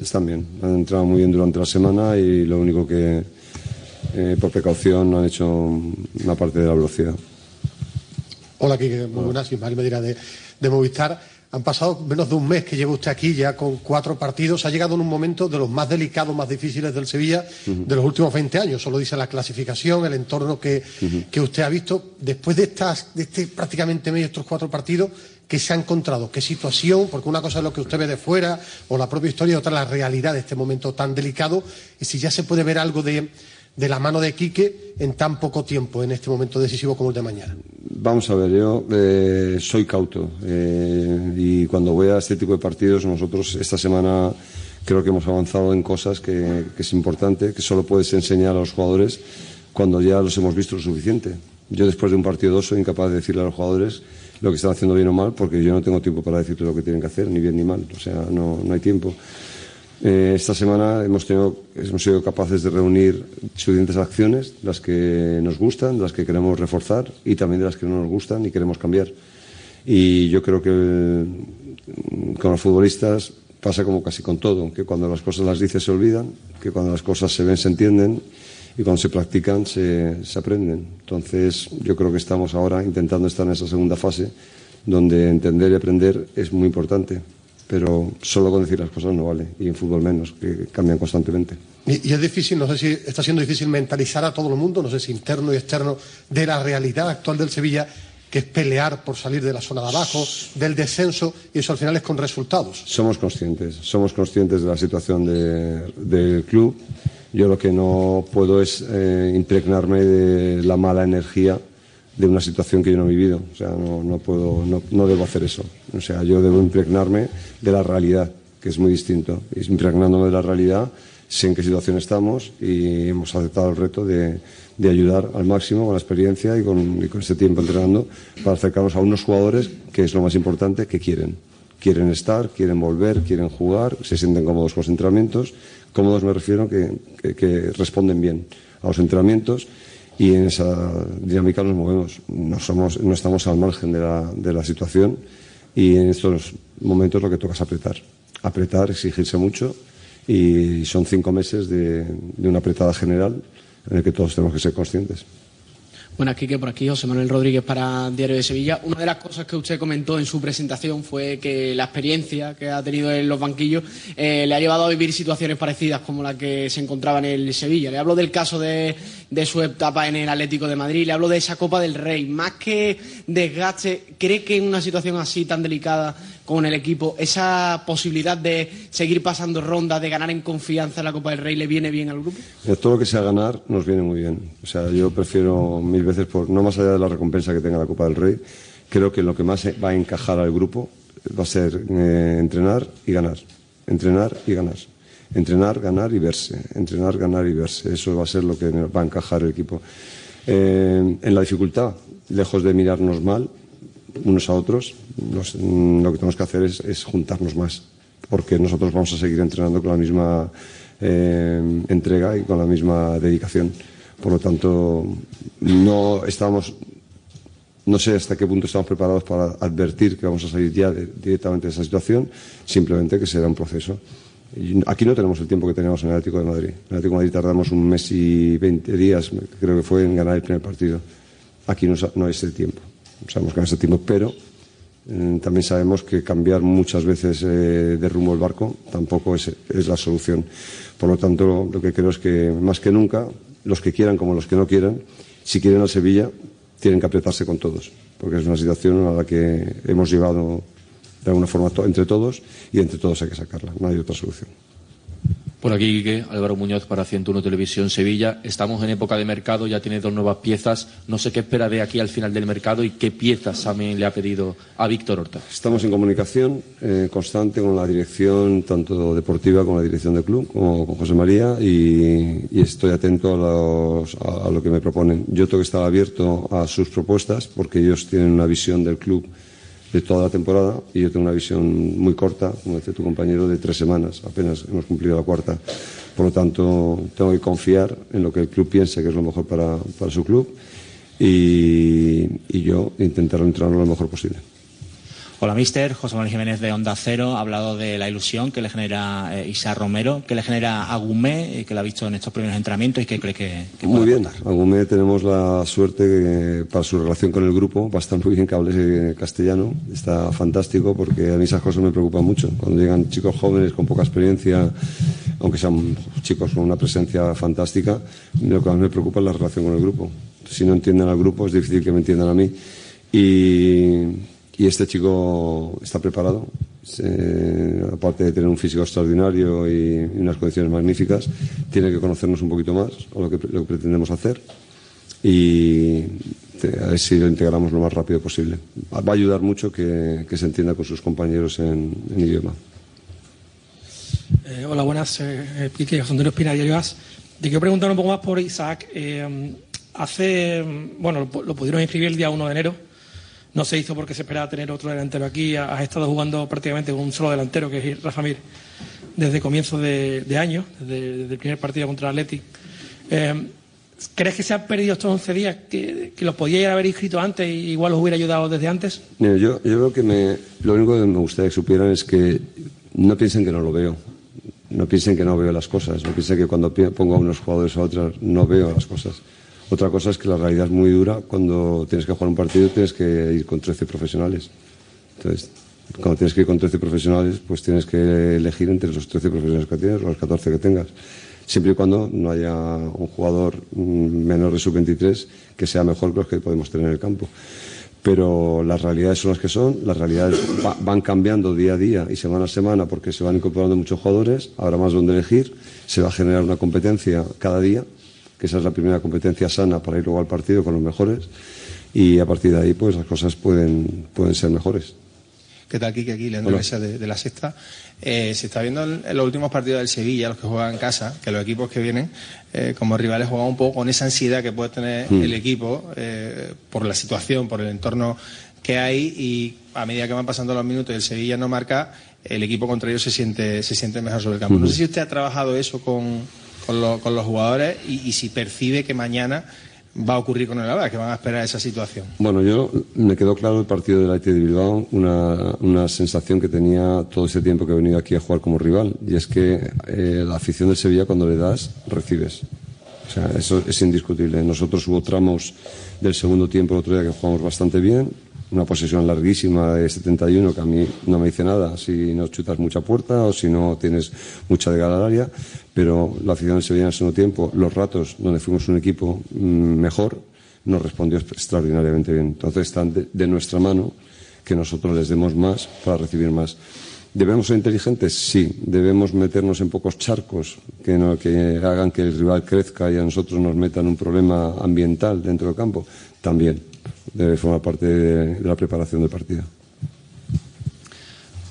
están bien. Han entrado muy bien durante la semana y lo único que, eh, por precaución, han hecho una parte de la velocidad. Hola, Kike, muy buenas. Ismael Medina de, de Movistar. Han pasado menos de un mes que lleva usted aquí ya con cuatro partidos. Ha llegado en un momento de los más delicados, más difíciles del Sevilla de los últimos 20 años. Solo dice la clasificación, el entorno que, que usted ha visto. Después de, estas, de este prácticamente medio, estos cuatro partidos, ¿qué se ha encontrado? ¿Qué situación? Porque una cosa es lo que usted ve de fuera o la propia historia otra la realidad de este momento tan delicado. Y si ya se puede ver algo de, de la mano de Quique en tan poco tiempo, en este momento decisivo como el de mañana. Vamos a ver, yo eh, soy cauto eh, y cuando voy a este tipo de partidos, nosotros esta semana creo que hemos avanzado en cosas que, que es importante, que solo puedes enseñar a los jugadores cuando ya los hemos visto lo suficiente. Yo después de un partido dos soy incapaz de decirle a los jugadores lo que están haciendo bien o mal porque yo no tengo tiempo para decirles lo que tienen que hacer, ni bien ni mal, o sea, no, no hay tiempo. Eh, esta semana hemos, tenido, hemos sido capaces de reunir suficientes acciones, las que nos gustan, las que queremos reforzar y también de las que no nos gustan y queremos cambiar. Y yo creo que mm, con los futbolistas pasa como casi con todo, que cuando las cosas las dices se olvidan, que cuando las cosas se ven se entienden y cuando se practican se, se aprenden. Entonces yo creo que estamos ahora intentando estar en esa segunda fase donde entender y aprender es muy importante pero solo con decir las cosas no vale, y en fútbol menos, que cambian constantemente. Y, y es difícil, no sé si está siendo difícil mentalizar a todo el mundo, no sé si interno y externo, de la realidad actual del Sevilla, que es pelear por salir de la zona de abajo, del descenso, y eso al final es con resultados. Somos conscientes, somos conscientes de la situación de- del club. Yo lo que no puedo es eh, impregnarme de la mala energía de una situación que yo no he vivido. O sea, no, puedo, no, debo hacer eso. O sea, yo debo impregnarme de la realidad, que es muy distinto. Impregnándome de la realidad, sé en qué situación estamos y hemos aceptado el reto de, ayudar al máximo con la experiencia y con, y este tiempo entrenando para acercarnos a unos jugadores que es lo más importante, que quieren. Quieren estar, quieren volver, quieren jugar, se sienten cómodos con los entrenamientos. Cómodos me refiero que, responden bien a los entrenamientos y en esa dinámica nos movemos. No, somos, no estamos al margen de la, de la situación y en estos momentos lo que toca es apretar. Apretar, exigirse mucho y son cinco meses de, de una apretada general en el que todos tenemos que ser conscientes. Buenas, Quique, por aquí José Manuel Rodríguez para Diario de Sevilla. Una de las cosas que usted comentó en su presentación fue que la experiencia que ha tenido en los banquillos eh, le ha llevado a vivir situaciones parecidas como la que se encontraba en el Sevilla. Le hablo del caso de, de su etapa en el Atlético de Madrid, le hablo de esa Copa del Rey. Más que desgaste, ¿cree que en una situación así tan delicada con el equipo, esa posibilidad de seguir pasando rondas, de ganar en confianza la Copa del Rey, le viene bien al grupo? Todo lo que sea ganar nos viene muy bien. O sea, yo prefiero mil veces, por, no más allá de la recompensa que tenga la Copa del Rey, creo que lo que más va a encajar al grupo va a ser eh, entrenar y ganar. Entrenar y ganar. Entrenar, ganar y verse. Entrenar, ganar y verse. Eso va a ser lo que va a encajar el equipo. Eh, en la dificultad, lejos de mirarnos mal unos a otros, lo que tenemos que hacer es, es juntarnos más, porque nosotros vamos a seguir entrenando con la misma eh, entrega y con la misma dedicación. Por lo tanto, no estamos, no sé hasta qué punto estamos preparados para advertir que vamos a salir ya de- directamente de esa situación, simplemente que será un proceso. Aquí no tenemos el tiempo que teníamos en el Atlético de Madrid. En el Atlético de Madrid tardamos un mes y 20 días, creo que fue, en ganar el primer partido. Aquí no, no es el tiempo. Sabemos que no es el tiempo, pero eh, también sabemos que cambiar muchas veces eh, de rumbo el barco tampoco es, es la solución. Por lo tanto, lo, que creo es que más que nunca, los que quieran como los que no quieran, si quieren al Sevilla, tienen que apretarse con todos, porque es una situación a la que hemos llevado de alguna forma entre todos y entre todos hay que sacarla, no hay otra solución. Por aquí, Quique, Álvaro Muñoz para 101 Televisión Sevilla. Estamos en época de mercado, ya tiene dos nuevas piezas. No sé qué espera de aquí al final del mercado y qué piezas también le ha pedido a Víctor Horta. Estamos en comunicación eh, constante con la dirección, tanto deportiva como la dirección del club, como con José María, y, estoy atento a, los- a lo que me proponen. Yo tengo que estar abierto a sus propuestas, porque ellos tienen una visión del club de toda la temporada y yo tengo una visión muy corta, como decía tu compañero, de tres semanas. Apenas hemos cumplido la cuarta. Por lo tanto, tengo que confiar en lo que el club piense que es lo mejor para, para su club y, yo intentar entrenarlo lo mejor posible. Hola, mister. José Manuel Jiménez de Onda Cero ha hablado de la ilusión que le genera eh, Isa Romero, que le genera a Gumé, eh, que la ha visto en estos primeros entrenamientos y que cree que, que Muy bien, a Gumé tenemos la suerte que para su relación con el grupo va a estar muy bien que hable eh, castellano, está fantástico porque a mí esas cosas me preocupan mucho. Cuando llegan chicos jóvenes con poca experiencia, aunque sean chicos con una presencia fantástica, lo que más me preocupa es la relación con el grupo. Si no entienden al grupo es difícil que me entiendan a mí. Y, y este chico está preparado, se- aparte de tener un físico extraordinario y, y unas condiciones magníficas, tiene que conocernos un poquito más, o lo que, lo que pretendemos hacer, y te- a ver si lo integramos lo más rápido posible. Va a ayudar mucho que, que se entienda con sus compañeros en, en idioma. Eh, hola, buenas. Eh, eh, Quique, José Antonio Espina, Diario As. Te quiero preguntar un poco más por Isaac. Eh, hace, bueno, lo, lo pudieron inscribir el día 1 de enero. No se hizo porque se esperaba tener otro delantero aquí. Has estado jugando prácticamente con un solo delantero, que es Rafa Mir, desde comienzos de, año, desde, el primer partido contra el Atleti. Eh, ¿Crees que se han perdido estos 11 días? ¿Que, que los podíais haber inscrito antes y igual os hubiera ayudado desde antes? Yo, yo que lo único que me gustaría que supieran es que no piensen que no lo veo. No piensen que no veo las cosas. No piensen que cuando pongo a unos jugadores a otros no veo las cosas. Otra cosa es que la realidad es muy dura. Cuando tienes que jugar un partido tienes que ir con 13 profesionales. Entonces, cuando tienes que ir con 13 profesionales, pues tienes que elegir entre los 13 profesionales que tienes o los 14 que tengas. Siempre y cuando no haya un jugador mm, menor de sub-23 que sea mejor que los que podemos tener en el campo pero las realidades son las que son, las realidades va- van cambiando día a día y semana a semana porque se van incorporando muchos jugadores, habrá más donde elegir, se va a generar una competencia cada día, que esa es la primera competencia sana para ir luego al partido con los mejores y a partir de ahí pues las cosas pueden, pueden ser mejores. ¿Qué tal, Kike? Aquí, Leandro. Mesa de, de La Sexta. Eh, se está viendo en, los últimos partidos del Sevilla, los que juegan en casa, que los equipos que vienen eh, como rivales juegan un poco con esa ansiedad que puede tener Mm. el equipo eh, por la situación, por el entorno que hay y a medida que van pasando los minutos y el Sevilla no marca, el equipo contrario se siente, se siente mejor sobre el campo. No Ujú. sé si usted ha trabajado eso con, con, lo- con los jugadores y, y si percibe que mañana va a ocurrir con el Alavés, que van a esperar esa situación. Bueno, yo me quedó claro el partido del Athletic de Bilbao, una, una sensación que tenía todo ese tiempo que he venido aquí a jugar como rival, y es que eh, la afición del Sevilla cuando le das, recibes. O sea, eso es indiscutible. Nosotros hubo tramos del segundo tiempo el otro día que jugamos bastante bien, una posesión larguísima de 71 que a mí no me dice nada si no chutas mucha puerta o si no tienes mucha de al área, pero la afición del Sevilla en segundo tiempo, los ratos donde fuimos un equipo mm, mejor, nos respondió extraordinariamente bien. Entonces están de, nuestra mano que nosotros les demos más para recibir más. ¿Debemos ser inteligentes? Sí. ¿Debemos meternos en pocos charcos que, no- que hagan que el rival crezca y a nosotros nos metan un problema ambiental dentro del campo? También. Debe formar parte de la preparación del partido.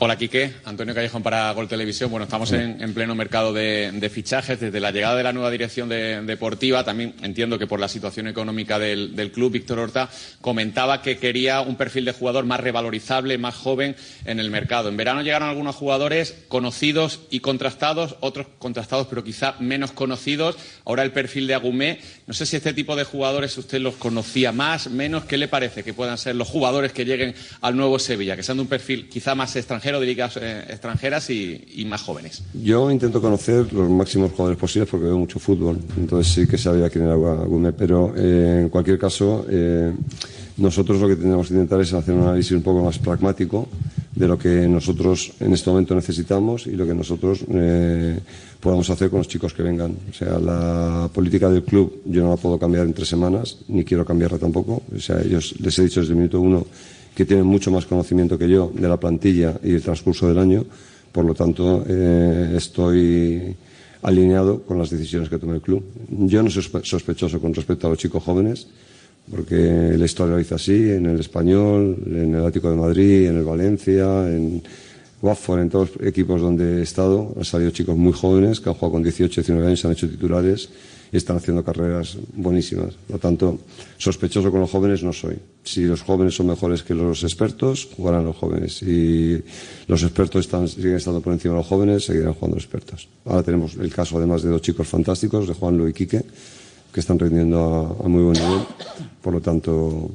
Hola, Quique. Antonio Callejón para Gol Televisión. Bueno, estamos en, en pleno mercado de, fichajes. Desde la llegada de la nueva dirección de- deportiva, también entiendo que por la situación económica del, del club, Víctor Horta comentaba que quería un perfil de jugador más revalorizable, más joven en el mercado. En verano llegaron algunos jugadores conocidos y contrastados, otros contrastados pero quizá menos conocidos. Ahora el perfil de Agumé. No sé si este tipo de jugadores usted los conocía más, menos. ¿Qué le parece que puedan ser los jugadores que lleguen al nuevo Sevilla? Que sean de un perfil quizá más extranjero, de ligas eh, extranjeras y, y más jóvenes. Yo intento conocer los máximos jugadores posibles porque veo mucho fútbol, entonces sí que sabía quién era Gómez, pero eh, en cualquier caso, eh, nosotros lo que tenemos que intentar es hacer un análisis un poco más pragmático de lo que nosotros en este momento necesitamos y lo que nosotros eh, podamos hacer con los chicos que vengan. O sea, la política del club yo no la puedo cambiar en tres semanas, ni quiero cambiarla tampoco. O sea, ellos les he dicho desde el minuto uno que tienen mucho más conocimiento que yo de la plantilla y el transcurso del año. Por lo tanto, eh, estoy alineado con las decisiones que tome el club. Yo no soy sospe- sospechoso con respecto a los chicos jóvenes, porque la historia lo hizo así, en el Español, en el Atlético de Madrid, en el Valencia, en Watford, en todos los equipos donde he estado, han salido chicos muy jóvenes que han jugado con 18, 19 años, han hecho titulares están haciendo carreras buenísimas. Por lo tanto, sospechoso con los jóvenes no soy. Si los jóvenes son mejores que los expertos, jugarán los jóvenes. Si los expertos están, siguen estando por encima de los jóvenes, seguirán jugando los expertos. Ahora tenemos el caso, además, de dos chicos fantásticos, de Juan Luis y Quique, que están rindiendo a, muy buen nivel. Por lo tanto,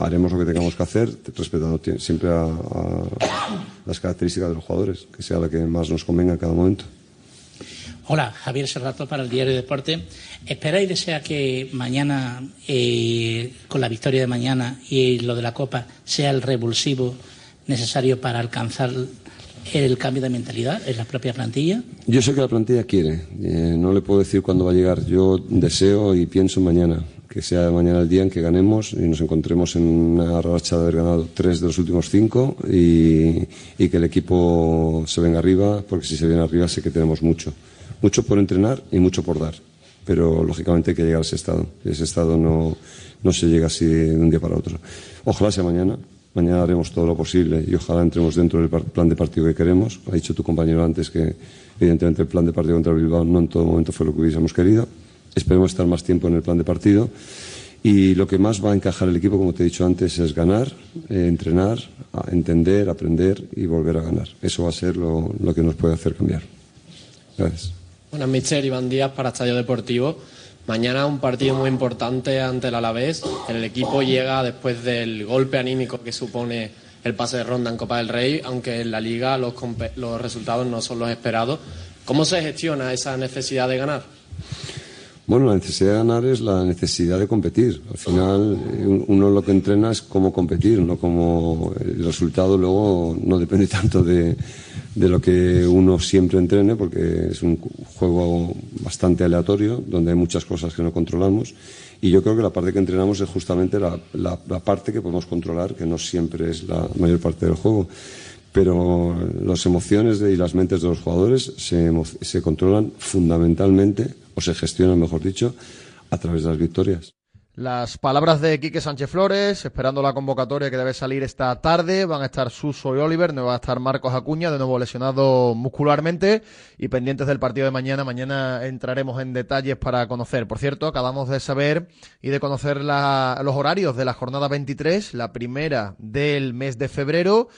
haremos lo que tengamos que hacer, respetando siempre a, a las características de los jugadores, que sea la que más nos convenga en cada momento. Hola, Javier Serrato para el Diario de Deporte. ¿Espera y desea que mañana, eh, con la victoria de mañana y lo de la Copa, sea el revulsivo necesario para alcanzar el cambio de mentalidad en la propia plantilla? Yo sé que la plantilla quiere, eh, no le puedo decir cuándo va a llegar. Yo deseo y pienso en mañana, que sea mañana el día en que ganemos y nos encontremos en una racha de haber ganado tres de los últimos cinco y, y que el equipo se venga arriba, porque si se viene arriba sé que tenemos mucho. Mucho por entrenar y mucho por dar. Pero lógicamente hay que llegar a ese estado. Ese estado no, no se llega así de un día para otro. Ojalá sea mañana. Mañana haremos todo lo posible y ojalá entremos dentro del plan de partido que queremos. Ha dicho tu compañero antes que, evidentemente, el plan de partido contra Bilbao no en todo momento fue lo que hubiésemos querido. Esperemos estar más tiempo en el plan de partido. Y lo que más va a encajar el equipo, como te he dicho antes, es ganar, eh, entrenar, entender, aprender y volver a ganar. Eso va a ser lo, lo que nos puede hacer cambiar. Gracias. Buenas, Mister Iván Díaz para Estadio Deportivo. Mañana un partido muy importante ante el Alavés. El equipo llega después del golpe anímico que supone el pase de ronda en Copa del Rey, aunque en la Liga los, los resultados no son los esperados. ¿Cómo se gestiona esa necesidad de ganar? Bueno, la necesidad de ganar es la necesidad de competir. Al final, eh, un- uno lo que entrena es cómo competir, no como el resultado luego no depende *laughs* tanto de, de lo que uno siempre entrene, porque es un juego bastante aleatorio, donde hay muchas cosas que no controlamos. Y yo creo que la parte que entrenamos es justamente la- la parte que podemos controlar, que no siempre es la mayor parte del juego. Pero las emociones de- y las mentes de los jugadores se, se controlan fundamentalmente, o se gestionan, mejor dicho, a través de las victorias. Las palabras de Quique Sánchez Flores, esperando la convocatoria que debe salir esta tarde, van a estar Suso y Oliver, no va a estar Marcos Acuña, de nuevo lesionado muscularmente, y pendientes del partido de mañana. Mañana entraremos en detalles para conocer. Por cierto, acabamos de saber y de conocer la- los horarios de la jornada 23, la primera del mes de febrero.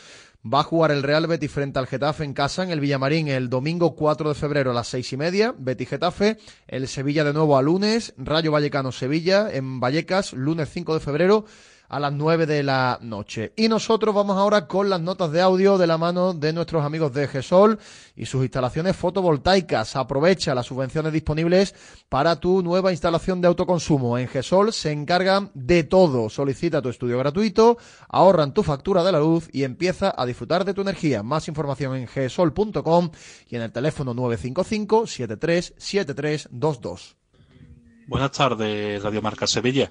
Va a jugar el Real Betis frente al Getafe en casa en el Villamarín el domingo 4 de febrero a las seis y media. Betis Getafe. El Sevilla de nuevo a lunes. Rayo Vallecano Sevilla en Vallecas lunes 5 de febrero a las 9 de la noche. Y nosotros vamos ahora con las notas de audio de la mano de nuestros amigos de GESOL y sus instalaciones fotovoltaicas. Aprovecha las subvenciones disponibles para tu nueva instalación de autoconsumo. En GESOL se encargan de todo. Solicita tu estudio gratuito, ahorran tu factura de la luz y empieza a disfrutar de tu energía. Más información en gesol.com y en el teléfono 955 73 7322. Buenas tardes, Radio Marca Sevilla.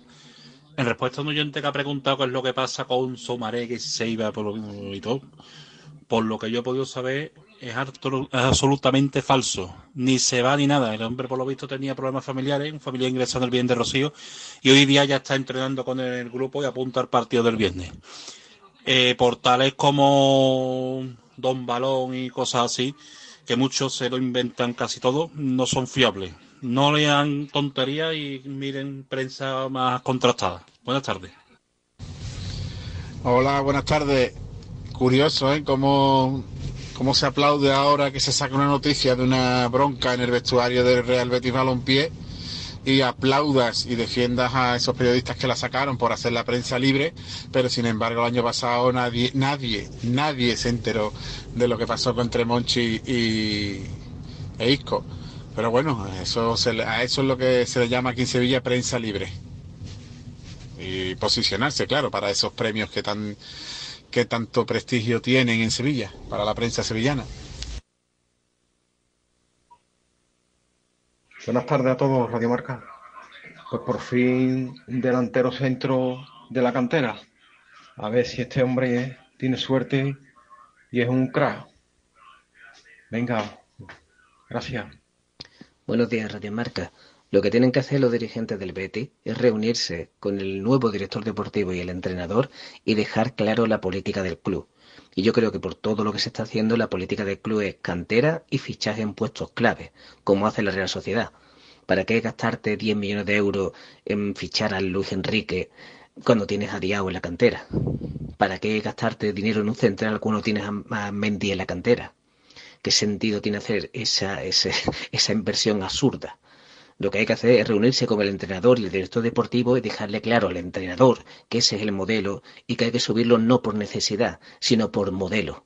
En respuesta a un oyente que ha preguntado qué es lo que pasa con Somaré, que se iba por lo- y todo, por lo que yo he podido saber, es, absolutamente falso. Ni se va ni nada. El hombre, por lo visto, tenía problemas familiares, un familiar ingresado en el bien de Rocío, y hoy día ya está entrenando con el grupo y apunta al partido del viernes. Eh, portales como Don Balón y cosas así, que muchos se lo inventan casi todo, no son fiables. No lean tonterías y miren prensa más contrastada. Buenas tardes. Hola, buenas tardes. Curioso, ¿eh? Cómo, cómo se aplaude ahora que se saca una noticia de una bronca en el vestuario del Real Betis Balompié y aplaudas y defiendas a esos periodistas que la sacaron por hacer la prensa libre, pero sin embargo el año pasado nadie, nadie, nadie se enteró de lo que pasó con Tremonchi y e Isco. Pero bueno, eso se a eso es lo que se le llama aquí en Sevilla prensa libre. Y posicionarse, claro, para esos premios que tanto prestigio tienen en Sevilla, para la prensa sevillana. Buenas tardes a todos, Radio Marca. Pues por fin un delantero centro de la cantera. A ver si este hombre tiene suerte y es un crack. Venga, gracias. Buenos días, Radio Marca. Lo que tienen que hacer los dirigentes del Betis es reunirse con el nuevo director deportivo y el entrenador y dejar claro la política del club. Y yo creo que por todo lo que se está haciendo, la política del club es cantera y fichaje en puestos clave, como hace la Real Sociedad. ¿Para qué gastarte 10 millones de euros en fichar a Luis Enrique cuando tienes a Diao en la cantera? ¿Para qué gastarte dinero en un central cuando tienes a, Mendy en la cantera? ¿Qué sentido tiene hacer esa, ese- *laughs* esa inversión absurda? Lo que hay que hacer es reunirse con el entrenador y el director deportivo y dejarle claro al entrenador que ese es el modelo y que hay que subirlo no por necesidad, sino por modelo.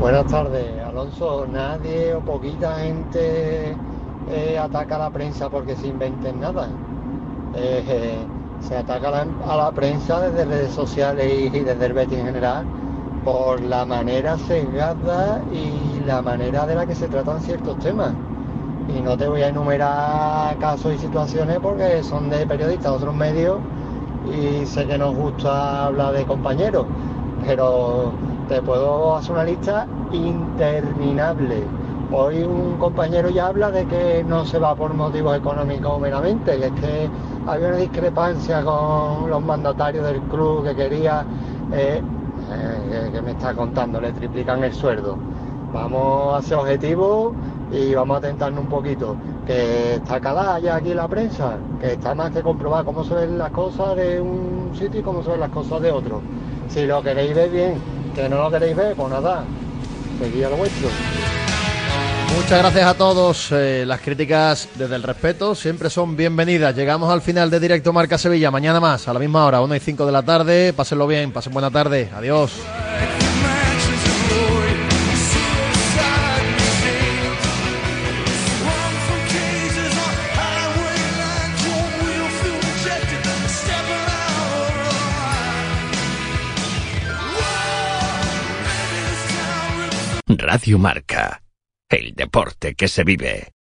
Buenas tardes, Alonso. Nadie o poquita gente eh, ataca a la prensa porque se inventen nada. Eh, eh, se ataca a la, a la prensa desde redes sociales y, y desde el Betis en general por la manera sesgada y la manera de la que se tratan ciertos temas. Y no te voy a enumerar casos y situaciones porque son de periodistas otros medios y sé que nos gusta hablar de compañeros, pero te puedo hacer una lista interminable. Hoy un compañero ya habla de que no se va por motivos económicos meramente, que es que había una discrepancia con los mandatarios del club que quería, eh, eh, que me está contando, le triplican el sueldo. Vamos a ser objetivos y vamos a tentarnos un poquito. Que está calada aquí la prensa, que está más que comprobar cómo se ven las cosas de un sitio y cómo se ven las cosas de otro. Si lo queréis ver bien, que no lo queréis ver, pues nada, seguid a lo vuestro. Muchas gracias a todos. Eh, las críticas desde el respeto siempre son bienvenidas. Llegamos al final de Directo Marca Sevilla. Mañana más, a la misma hora, 1 y 5 de la tarde. Pásenlo bien, pasen buena tarde. Adiós. Radio Marca. El deporte que se vive.